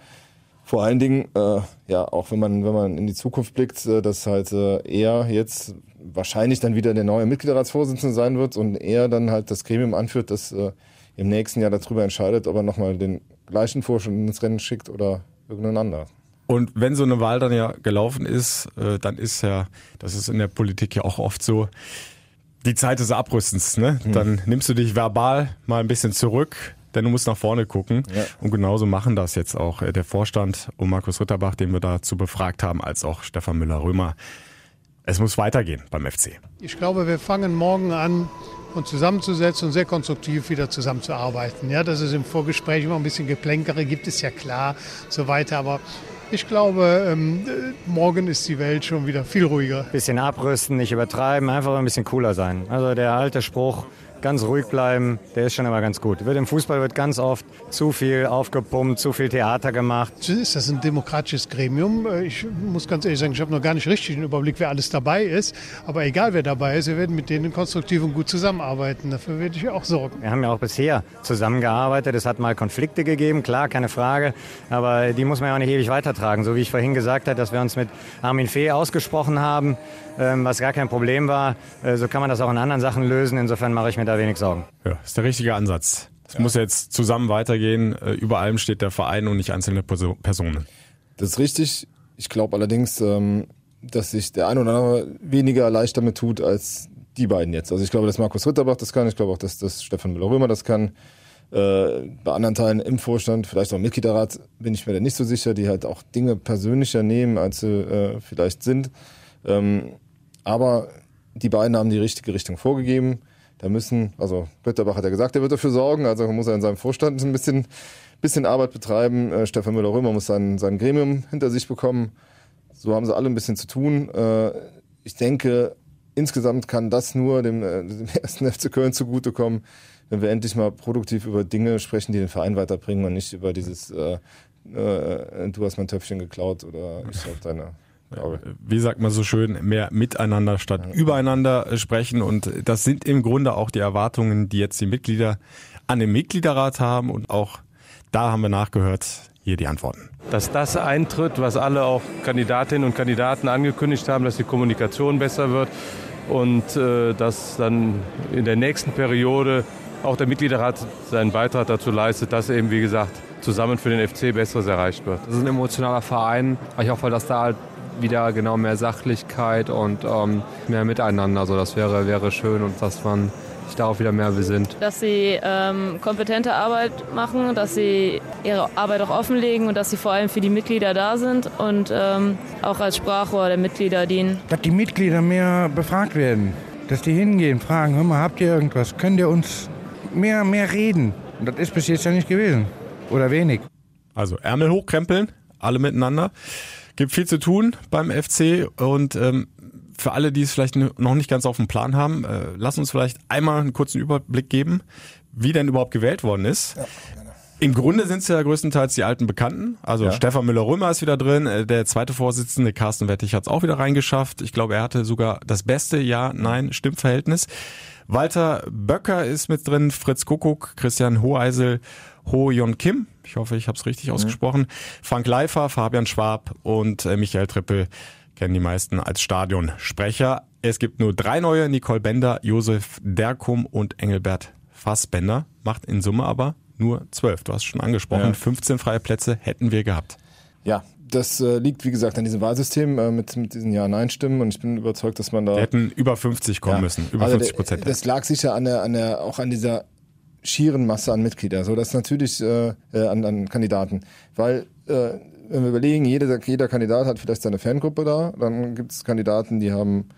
Vor allen Dingen, äh, ja, auch wenn man, wenn man in die Zukunft blickt, äh, dass halt äh, er jetzt wahrscheinlich dann wieder der neue Mitgliederratsvorsitzende sein wird und er dann halt das Gremium anführt, das äh, im nächsten Jahr darüber entscheidet, ob er nochmal den gleichen Vorstand ins Rennen schickt oder irgendeinen anderen. Und wenn so eine Wahl dann ja gelaufen ist, äh, dann ist ja, das ist in der Politik ja auch oft so, die Zeit des Abrüstens. Ne? Dann nimmst du dich verbal mal ein bisschen zurück, denn du musst nach vorne gucken. Ja. Und genauso machen das jetzt auch äh, der Vorstand um Markus Ritterbach, den wir dazu befragt haben, als auch Stefan Müller-Römer. Es muss weitergehen beim FC. Ich glaube, wir fangen morgen an, uns zusammenzusetzen und sehr konstruktiv wieder zusammenzuarbeiten. Ja, dass es im Vorgespräch immer ein bisschen Geplänkere gibt, ist ja klar, so weiter. Aber ich glaube, ähm, äh, morgen ist die Welt schon wieder viel ruhiger. Bisschen abrüsten, nicht übertreiben, einfach ein bisschen cooler sein. Also der alte Spruch, ganz ruhig bleiben, der ist schon immer ganz gut. Wird Im Fußball wird ganz oft zu viel aufgepumpt, zu viel Theater gemacht. Ist das ein demokratisches Gremium? Äh, Ich muss ganz ehrlich sagen, ich habe noch gar nicht richtig den Überblick, wer alles dabei ist. Aber egal, wer dabei ist, wir werden mit denen konstruktiv und gut zusammenarbeiten. Dafür werde ich auch sorgen. Wir haben ja auch bisher zusammengearbeitet. Es hat mal Konflikte gegeben, klar, keine Frage. Aber die muss man ja auch nicht ewig weitertragen. So wie ich vorhin gesagt habe, dass wir uns mit Armin Fee ausgesprochen haben, ähm, was gar kein Problem war. Äh, So kann man das auch in anderen Sachen lösen. Insofern mache ich mir da wenig Sorgen. Ja, ist der richtige Ansatz. Es muss jetzt zusammen weitergehen. Äh, Über allem steht der Verein und nicht einzelne Perso- Personen. Das ist richtig. Ich glaube allerdings, ähm, dass sich der ein oder andere weniger leicht damit tut als die beiden jetzt. Also ich glaube, dass Markus Ritterbach das kann. Ich glaube auch, dass, dass Stefan Müller-Römer das kann. Äh, bei anderen Teilen im Vorstand, vielleicht auch im Mitgliederrat, bin ich mir da nicht so sicher, die halt auch Dinge persönlicher nehmen, als sie äh, vielleicht sind. Ähm, aber die beiden haben die richtige Richtung vorgegeben. Da müssen, also Ritterbach hat ja gesagt, er wird dafür sorgen, also muss er in seinem Vorstand ein bisschen, bisschen Arbeit betreiben. Äh, Stefan Müller-Römer muss sein, sein Gremium hinter sich bekommen. So haben sie alle ein bisschen zu tun. Äh, ich denke, insgesamt kann das nur dem, äh, dem <laughs> ersten FC Köln zugutekommen, wenn wir endlich mal produktiv über Dinge sprechen, die den Verein weiterbringen und nicht über dieses äh, äh, du hast mein Töpfchen geklaut oder ich hab deine. Wie sagt man so schön, mehr miteinander statt übereinander äh, sprechen. Und das sind im Grunde auch die Erwartungen, die jetzt die Mitglieder an den Mitgliederrat haben. Und auch da haben wir nachgehört. Hier die Antworten. dass das eintritt, was alle auch Kandidatinnen und Kandidaten angekündigt haben, dass die Kommunikation besser wird und äh, dass dann in der nächsten Periode auch der Mitgliederrat seinen Beitrag dazu leistet, dass eben, wie gesagt, zusammen für den FC Besseres erreicht wird. Das ist ein emotionaler Verein. Ich hoffe, dass da halt wieder genau mehr Sachlichkeit und ähm, mehr Miteinander, also das wäre, wäre schön und dass man sich darauf wieder mehr besinnt. dass sie ähm, kompetente Arbeit machen, dass sie ihre Arbeit auch offenlegen und dass sie vor allem für die Mitglieder da sind und ähm, auch als Sprachrohr der Mitglieder dienen. dass die Mitglieder mehr befragt werden. Dass die hingehen, fragen, hör mal, habt ihr irgendwas? Könnt ihr uns mehr, mehr reden? Und das ist bis jetzt ja nicht gewesen. Oder wenig. Also Ärmel hochkrempeln, alle miteinander. Gibt viel zu tun beim FC und ähm, für alle, die es vielleicht noch nicht ganz auf dem Plan haben, äh, lass uns vielleicht einmal einen kurzen Überblick geben, wie denn überhaupt gewählt worden ist. Im Grunde sind es ja größtenteils die alten Bekannten. Also Ja. Stefan Müller-Römer ist wieder drin, äh, der zweite Vorsitzende Carsten Wettig hat es auch wieder reingeschafft. Ich glaube, er hatte sogar das beste Ja-Nein-Stimmverhältnis. Walter Böcker ist mit drin, Fritz Kuckuck, Christian Hoheisel, Ho Yon Kim, ich hoffe, ich habe es richtig ausgesprochen, Frank Leifer, Fabian Schwab und äh, Michael Trippel kennen die meisten als Stadionsprecher. Es gibt nur drei neue, Nicole Bender, Josef Derkum und Engelbert Fassbender. Macht in Summe aber nur zwölf. Du hast schon angesprochen, Ja. 15 freie Plätze hätten wir gehabt. Ja, das äh, liegt, wie gesagt, an diesem Wahlsystem äh, mit, mit diesen Ja-Nein-Stimmen und ich bin überzeugt, dass man da. Wir hätten über 50 kommen Ja. müssen, über Also 50 der- Prozent. Das lag sicher an der, an der, auch an dieser schieren Masse an Mitgliedern. So, das natürlich äh, äh, an, an Kandidaten. Weil, äh, wenn wir überlegen, jeder, jeder Kandidat hat vielleicht seine Fangruppe da, dann gibt es Kandidaten, die haben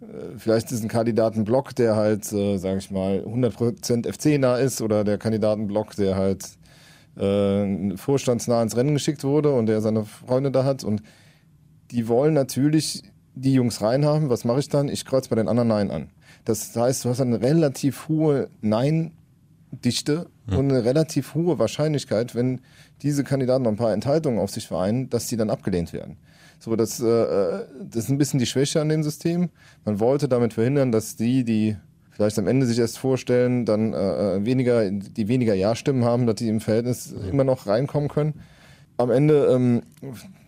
äh, vielleicht diesen Kandidatenblock, der halt, äh, sage ich mal, 100% FC-nah ist oder der Kandidatenblock, der halt äh, vorstandsnah ins Rennen geschickt wurde und der seine Freunde da hat und die wollen natürlich die Jungs reinhaben. Was mache ich dann? Ich kreuze bei den anderen Nein an. Das heißt, du hast eine relativ hohe Nein-Dichte und eine relativ hohe Wahrscheinlichkeit, wenn diese Kandidaten noch ein paar Enthaltungen auf sich vereinen, dass die dann abgelehnt werden. So, das, äh, das ist ein bisschen die Schwäche an dem System. Man wollte damit verhindern, dass die, die vielleicht am Ende sich erst vorstellen, dann äh, weniger, die weniger Ja-Stimmen haben, dass die im Verhältnis immer noch reinkommen können. Am Ende, ähm,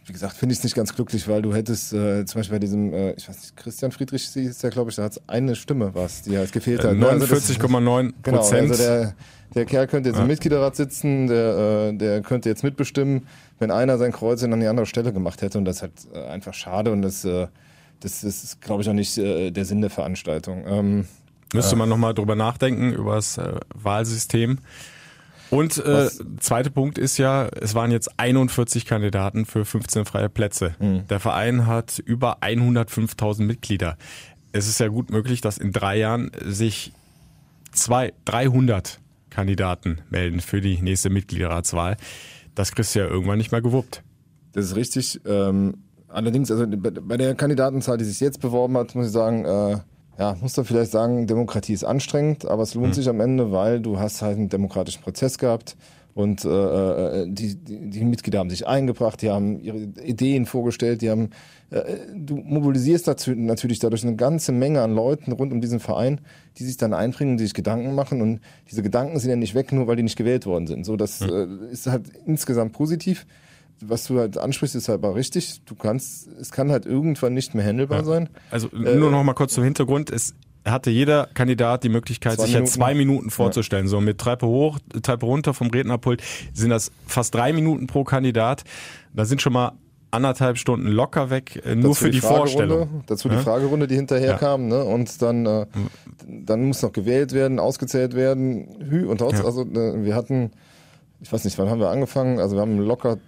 wie gesagt, finde ich es nicht ganz glücklich, weil du hättest äh, zum Beispiel bei diesem, äh, ich weiß nicht, Christian Friedrich hieß der, glaube ich, da hat eine Stimme, was, die halt gefehlt Äh, hat. ne? Also 49,9 Genau, Prozent. also der, der Kerl könnte jetzt Ja. im Mitgliederrat sitzen, der, äh, der könnte jetzt mitbestimmen, wenn einer sein Kreuz an die andere Stelle gemacht hätte und das ist halt äh, einfach schade und das, äh, das, ist, glaube ich, auch nicht äh, der Sinn der Veranstaltung. Ähm, Müsste äh, man nochmal drüber nachdenken, über das äh, Wahlsystem. Und äh, zweiter Punkt ist ja, es waren jetzt 41 Kandidaten für 15 freie Plätze. Mhm. Der Verein hat über 105.000 Mitglieder. Es ist ja gut möglich, dass in drei Jahren sich zwei, 300 Kandidaten melden für die nächste Mitgliederratswahl. Das kriegst du ja irgendwann nicht mehr gewuppt. Das ist richtig. Ähm, allerdings, also bei bei der Kandidatenzahl, die sich jetzt beworben hat, muss ich sagen, äh, ja, muss da vielleicht sagen, Demokratie ist anstrengend, aber es lohnt Mhm. sich am Ende, weil du hast halt einen demokratischen Prozess gehabt und äh, äh, die, die, die Mitglieder haben sich eingebracht, die haben ihre Ideen vorgestellt, die haben, äh, du mobilisierst dazu natürlich dadurch eine ganze Menge an Leuten rund um diesen Verein, die sich dann einbringen, die sich Gedanken machen und diese Gedanken sind ja nicht weg, nur weil die nicht gewählt worden sind. So, das äh, ist halt insgesamt positiv. Was du halt ansprichst, ist halt aber richtig. Du kannst, es kann halt irgendwann nicht mehr handelbar sein. Also Äh, nur noch mal kurz zum Hintergrund. Es hatte jeder Kandidat die Möglichkeit, sich ja Minuten. zwei Minuten vorzustellen. So mit Treppe hoch, Treppe runter vom Rednerpult sind das fast drei Minuten pro Kandidat. Da sind schon mal anderthalb Stunden locker weg, äh, nur für die, Fragerunde, Vorstellung. Dazu die Ja? Fragerunde, die hinterher Ja. kam, ne? Und dann, äh, dann muss noch gewählt werden, ausgezählt werden, Hü und Hotz. Ja. Also äh, wir hatten, ich weiß nicht, wann haben wir angefangen? Also wir haben locker,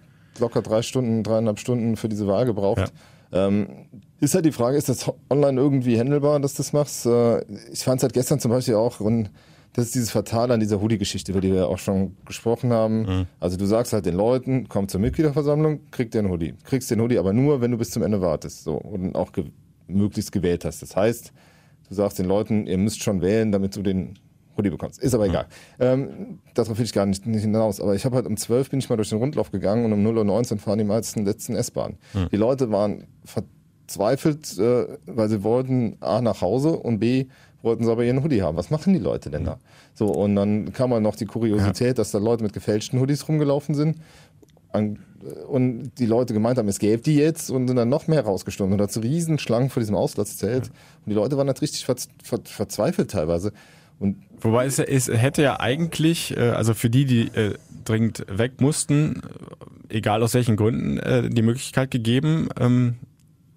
locker drei Stunden, dreieinhalb Stunden für diese Wahl gebraucht. Ähm, ist halt die Frage, ist das online irgendwie handelbar, dass du das machst? Äh, ich fand es halt gestern zum Beispiel auch, und das ist dieses Fatale an dieser Hoodie-Geschichte, über die wir auch schon gesprochen haben. Mhm. Also du sagst halt den Leuten, komm zur Mitgliederversammlung, krieg den Hoodie. Kriegst den Hoodie aber nur, wenn du bis zum Ende wartest so, und auch ge möglichst gewählt hast. Das heißt, du sagst den Leuten, ihr müsst schon wählen, damit du den Hoodie bekommst. Ist aber egal. Ähm, darauf will ich gar nicht, nicht hinaus. Aber ich habe halt um 12 bin ich mal durch den Rundlauf gegangen und um 0.19 Uhr fahren die meisten letzten S-Bahn. Hm. Die Leute waren verzweifelt, äh, weil sie wollten A nach Hause und B wollten sie aber ihren Hoodie haben. Was machen die Leute denn da? So, und dann kam mal noch die Kuriosität, dass da Leute mit gefälschten Hoodies rumgelaufen sind. An- Und die Leute gemeint haben, es gäbe die jetzt und sind dann noch mehr rausgestürmt. Und dazu riesen Schlangen vor diesem Auslatzzelt. Und die Leute waren halt richtig ver ver verzweifelt teilweise. Und Wobei es, es hätte ja eigentlich, äh, also für die, die äh, dringend weg mussten, äh, egal aus welchen Gründen, äh, die Möglichkeit gegeben, ähm,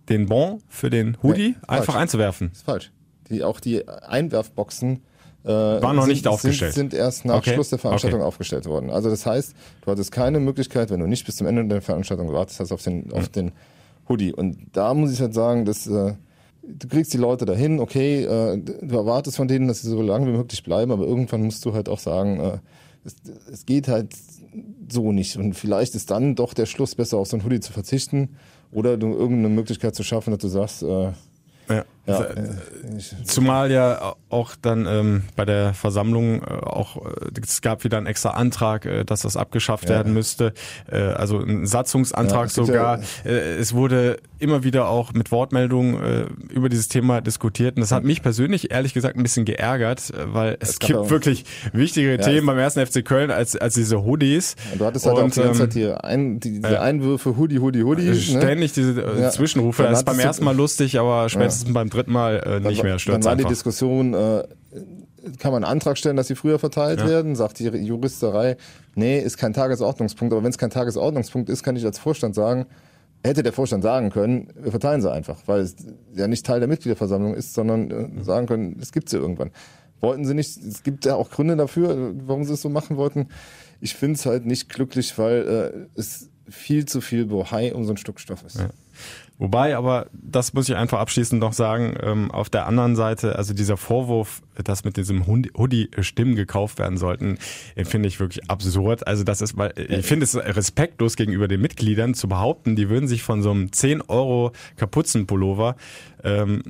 den Bon für den Hoodie Nee, einfach falsch. einzuwerfen. ist falsch. Die, auch die Einwerfboxen äh, Waren noch sind, nicht aufgestellt. Sind, sind erst nach Okay. Schluss der Veranstaltung Okay. aufgestellt worden. Also das heißt, du hattest keine Möglichkeit, wenn du nicht bis zum Ende der Veranstaltung gewartet hast, auf den, auf den Hoodie. Und da muss ich halt sagen, dass äh, du kriegst die Leute dahin, okay, äh, du erwartest von denen, dass sie so lange wie möglich bleiben, aber irgendwann musst du halt auch sagen, äh, es, es geht halt so nicht. Und vielleicht ist dann doch der Schluss besser, auf so ein Hoodie zu verzichten oder du irgendeine Möglichkeit zu schaffen, dass du sagst, äh, Ja. Ja, Zumal ja auch dann ähm, bei der Versammlung äh, auch, äh, es gab wieder einen extra Antrag, äh, dass das abgeschafft Ja. werden müsste, äh, also ein Satzungsantrag Ja, gibt sogar. ja- Äh, es wurde immer wieder auch mit Wortmeldungen äh, über dieses Thema diskutiert und das hat mich persönlich ehrlich gesagt ein bisschen geärgert, äh, weil es, Es gibt auch- wirklich wichtigere Themen beim ersten FC Köln als, als diese Hoodies. Und du hattest halt auch Und, die ganze ähm, Zeit die, ein, die, diese. Einwürfe, Hoodie, Hoodie, Hoodie. ne? Ständig diese äh. Zwischenrufe. Das ist beim ersten Mal lustig, aber spätestens beim dritten Mal äh, Dann nicht war- mehr. Dann Stört's war die einfach. Diskussion, äh, kann man einen Antrag stellen, dass sie früher verteilt Ja. werden? Sagt die Juristerei, nee, ist kein Tagesordnungspunkt. Aber wenn es kein Tagesordnungspunkt ist, kann ich als Vorstand sagen, hätte der Vorstand sagen können, wir verteilen sie einfach, weil es ja nicht Teil der Mitgliederversammlung ist, sondern äh, sagen können, es gibt sie irgendwann. Wollten sie nicht, es gibt ja auch Gründe dafür, äh, warum sie es so machen wollten. Ich finde es halt nicht glücklich, weil äh, es viel zu viel Bohai um so ein Stück Stoff ist. Wobei, aber das muss ich einfach abschließend noch sagen, ähm, auf der anderen Seite, also dieser Vorwurf, dass mit diesem Hoodie Stimmen gekauft werden sollten, finde ich wirklich absurd. Also das ist, weil ich finde es respektlos gegenüber den Mitgliedern zu behaupten, die würden sich von so einem 10 Euro Kapuzenpullover ähm,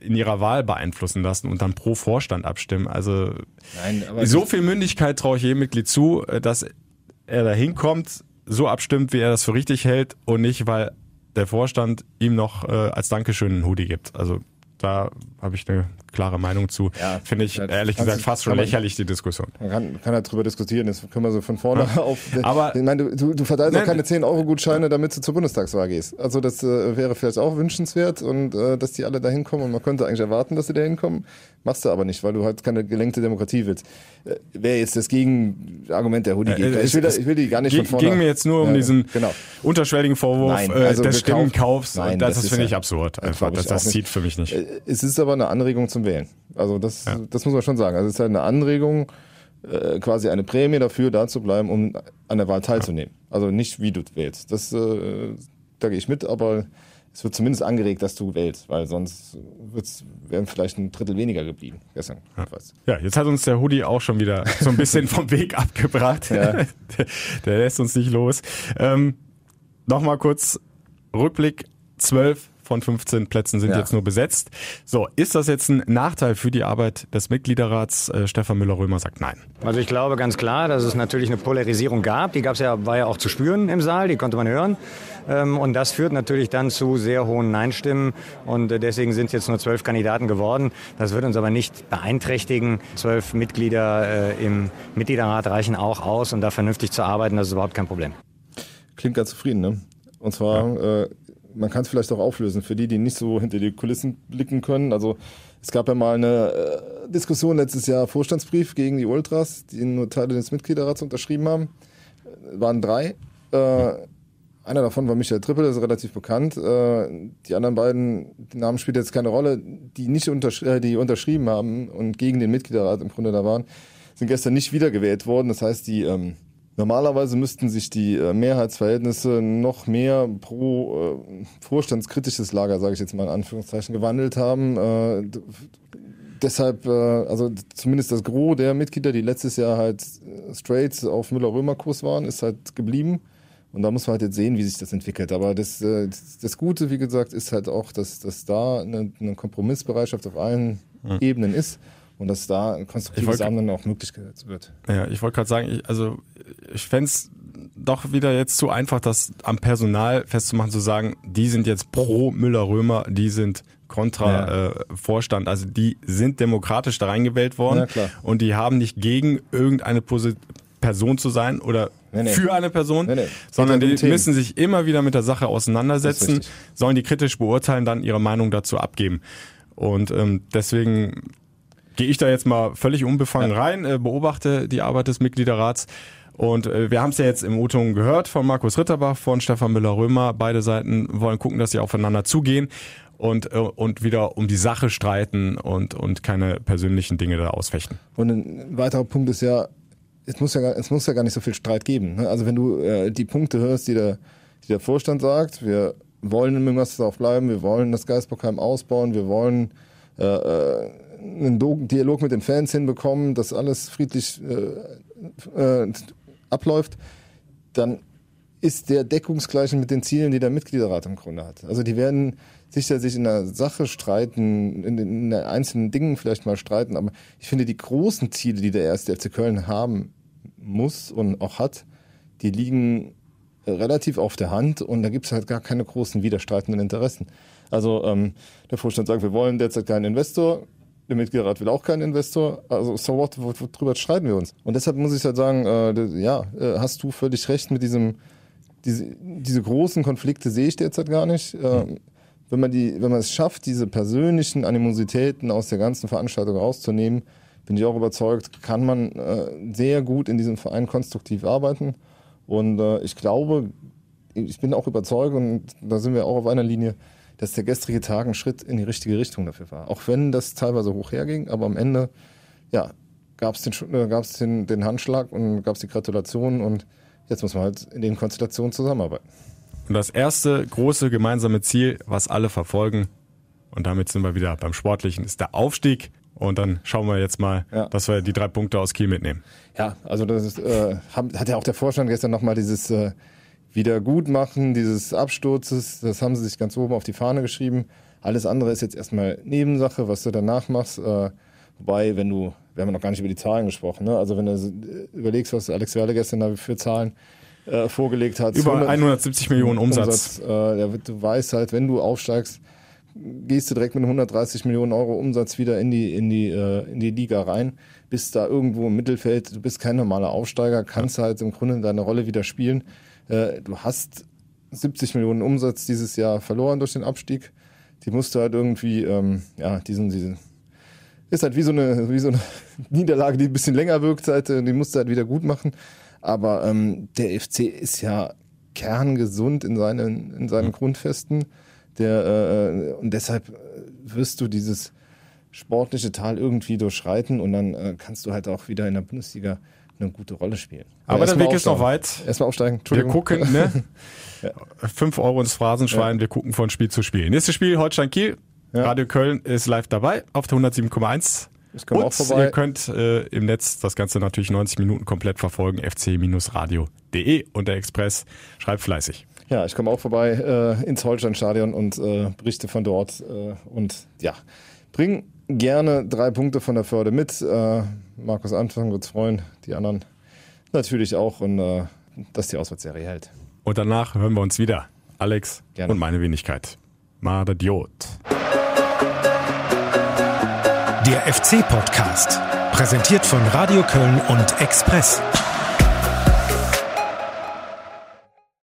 in ihrer Wahl beeinflussen lassen und dann pro Vorstand abstimmen. Also Nein, so viel Mündigkeit traue ich jedem Mitglied zu, äh, dass er da hinkommt, so abstimmt, wie er das für richtig hält und nicht, weil der Vorstand ihm noch äh, als Dankeschön einen Hoodie gibt. Also da habe ich eine klare Meinung zu. Ja, Finde ich ehrlich gesagt fast schon lächerlich, die Diskussion. Man kann, kann halt drüber diskutieren, das können wir so von vorne Ja. <laughs> auf. Aber- meine, du, du, verteilst auch Nein. keine 10-Euro-Gutscheine, damit du zur Bundestagswahl gehst. Also das äh, wäre vielleicht auch wünschenswert und äh, dass die alle da hinkommen und man könnte eigentlich erwarten, dass sie da hinkommen. Machst du aber nicht, weil du halt keine gelenkte Demokratie willst. Äh, Wäre jetzt das Gegenargument der Hoodie-Gegner. Äh, ich, will es- ich will die gar nicht ging, von vorne. ging mir jetzt nur um Ja, diesen Genau. unterschwelligen Vorwurf Nein, äh, also des Stimmenkaufs. Nein, das das ist finde ja- ich absurd. das Einfach. Das, auch das zieht für mich nicht. Äh, Es ist aber eine Anregung zum Wählen. Also das, das muss man schon sagen. Also es ist halt eine Anregung, äh, quasi eine Prämie dafür, da zu bleiben, um an der Wahl teilzunehmen. Also nicht, wie du wählst. Das, äh, da gehe ich mit, aber es wird zumindest angeregt, dass du wählst, weil sonst wären vielleicht ein Drittel weniger geblieben gestern. jedenfalls. Ja, jetzt hat uns der Hoodie auch schon wieder so ein bisschen <laughs> vom Weg abgebracht. Ja. <laughs> Der, der lässt uns nicht los. Ähm, Nochmal kurz Rückblick. Zwölf von 15 Plätzen sind Ja. jetzt nur besetzt. So, ist das jetzt ein Nachteil für die Arbeit des Mitgliederrats? Äh, Stefan Müller-Römer sagt nein. Also ich glaube ganz klar, dass es natürlich eine Polarisierung gab. Die gab's ja, war ja auch zu spüren im Saal, die konnte man hören. Ähm, Und das führt natürlich dann zu sehr hohen Nein-Stimmen. Und äh, deswegen sind es jetzt nur zwölf Kandidaten geworden. Das wird uns aber nicht beeinträchtigen. Zwölf Mitglieder äh, im Mitgliederrat reichen auch aus, um da vernünftig zu arbeiten. Das ist überhaupt kein Problem. Klingt ganz zufrieden, ne? Und zwar, äh, man kann es vielleicht auch auflösen für die, die nicht so hinter die Kulissen blicken können. Also es gab ja mal eine äh, Diskussion letztes Jahr, Vorstandsbrief gegen die Ultras, die nur Teile des Mitgliederrats unterschrieben haben. Äh, waren drei. Äh, einer davon war Michael Trippel, das ist relativ bekannt. Äh, die anderen beiden, die Namen spielt jetzt keine Rolle, die nicht untersch äh, die unterschrieben haben und gegen den Mitgliederrat im Grunde da waren, sind gestern nicht wiedergewählt worden. Das heißt, die ähm, Normalerweise müssten sich die äh, Mehrheitsverhältnisse noch mehr pro äh, vorstandskritisches Lager, sage ich jetzt mal in Anführungszeichen, gewandelt haben. Äh, deshalb, äh, also zumindest das Gros der Mitglieder, die letztes Jahr halt äh, straight auf Müller-Römer-Kurs waren, ist halt geblieben. Und da muss man halt jetzt sehen, wie sich das entwickelt. Aber das, äh, das Gute, wie gesagt, ist halt auch, dass, dass da eine, eine Kompromissbereitschaft auf allen Hm. Ebenen ist und dass da konstruktives Handeln auch möglich wird. Ja, ich wollte gerade sagen, ich, also ich fänd's doch wieder jetzt zu einfach, das am Personal festzumachen, zu sagen, die sind jetzt pro Müller-Römer, die sind kontra äh, Vorstand. Also die sind demokratisch da reingewählt worden Ja, klar. und die haben nicht gegen irgendeine Posi Person zu sein oder Nee, nee. für eine Person, Nee, sondern halt die müssen sich immer wieder mit der Sache auseinandersetzen, sollen die kritisch beurteilen, dann ihre Meinung dazu abgeben. Und ähm, deswegen gehe ich da jetzt mal völlig unbefangen rein, äh, beobachte die Arbeit des Mitgliederrats. Und äh, wir haben es ja jetzt im O-Ton gehört von Markus Ritterbach, von Stefan Müller-Römer. Beide Seiten wollen gucken, dass sie aufeinander zugehen und, äh, und wieder um die Sache streiten und, und keine persönlichen Dinge da ausfechten. Und ein weiterer Punkt ist ja, es muss ja, gar- es muss ja gar nicht so viel Streit geben. Ne? Also wenn du äh, die Punkte hörst, die der, die der Vorstand sagt, wir wollen im Müngersdorf bleiben, wir wollen das Geisbockheim ausbauen, wir wollen äh, äh, einen Dialog mit den Fans hinbekommen, dass alles friedlich äh, äh, abläuft, dann ist der deckungsgleich mit den Zielen, die der Mitgliederrat im Grunde hat. Also die werden sicher sich in der Sache streiten, in den in den einzelnen Dingen vielleicht mal streiten, aber ich finde die großen Ziele, die der erste FC Köln haben muss und auch hat, die liegen relativ auf der Hand und da gibt es halt gar keine großen widerstreitenden Interessen. Also ähm, der Vorstand sagt, wir wollen derzeit keinen Investor, der Mitgliederrat will auch keinen Investor, also so what, wo- worüber streiten wir uns? Und deshalb muss ich halt sagen, äh, ja, äh, hast du völlig recht mit diesem, diese, diese großen Konflikte sehe ich derzeit gar nicht. Äh, wenn man die, wenn man es schafft, diese persönlichen Animositäten aus der ganzen Veranstaltung rauszunehmen, bin ich auch überzeugt, kann man äh, sehr gut in diesem Verein konstruktiv arbeiten. Und äh, ich glaube, ich bin auch überzeugt, und da sind wir auch auf einer Linie, dass der gestrige Tag ein Schritt in die richtige Richtung dafür war. Auch wenn das teilweise hoch herging, aber am Ende, ja, gab es den, äh, gab's den, den Handschlag und gab es die Gratulation und jetzt muss man halt in den Konstellationen zusammenarbeiten. Und das erste große gemeinsame Ziel, was alle verfolgen, und damit sind wir wieder beim Sportlichen, ist der Aufstieg. Und dann schauen wir jetzt mal, dass wir die drei Punkte aus Kiel mitnehmen. Ja, also das ist, äh, hat ja auch der Vorstand gestern nochmal dieses äh, Wiedergutmachen dieses Absturzes, das haben sie sich ganz oben auf die Fahne geschrieben. Alles andere ist jetzt erstmal Nebensache, was du danach machst. Äh, wobei, wenn du, wir haben noch gar nicht über die Zahlen gesprochen, ne? also wenn du äh, überlegst, was Alex Werle gestern da für Zahlen äh, vorgelegt hat. Über 100 170 Millionen Umsatz. äh, ja, du weißt halt, wenn du aufsteigst, gehst du direkt mit 130 Millionen Euro Umsatz wieder in die, in die, äh, in die Liga rein, bist da irgendwo im Mittelfeld, du bist kein normaler Aufsteiger, kannst halt im Grunde deine Rolle wieder spielen. Äh, du hast 70 Millionen Umsatz dieses Jahr verloren durch den Abstieg. Die musst du halt irgendwie, ähm, ja, diesen, diesen, ist halt wie so eine, wie so eine <laughs> Niederlage, die ein bisschen länger wirkt, halt, äh, die musst du halt wieder gut machen. Aber ähm, der FC ist ja kerngesund in seinen, in seinen Grundfesten. Der, äh, und deshalb äh, wirst du dieses sportliche Tal irgendwie durchschreiten und dann äh, kannst du halt auch wieder in der Bundesliga eine gute Rolle spielen. Aber der erstmal Weg ist noch weit. Erstmal aufsteigen. Wir gucken, ne? <laughs> 5 Euro ins Phrasenschwein, wir gucken von Spiel zu Spiel. Nächstes Spiel, Holstein Kiel. Radio Köln ist live dabei auf der 107,1. Ich komme auch Und vorbei. ihr könnt äh, im Netz das Ganze natürlich 90 Minuten komplett verfolgen, fc-radio.de und der Express schreibt fleißig. Ja, ich komme auch vorbei äh, ins Holsteinstadion und äh, berichte von dort. Äh, und ja, bring gerne drei Punkte von der Förde mit. Äh, Markus Anfang wird es freuen, die anderen natürlich auch und äh, dass die Auswärtsserie hält. Und danach hören wir uns wieder. Alex Gerne. und meine Wenigkeit. Madadiot. Der FC-Podcast. Präsentiert von Radio Köln und Express.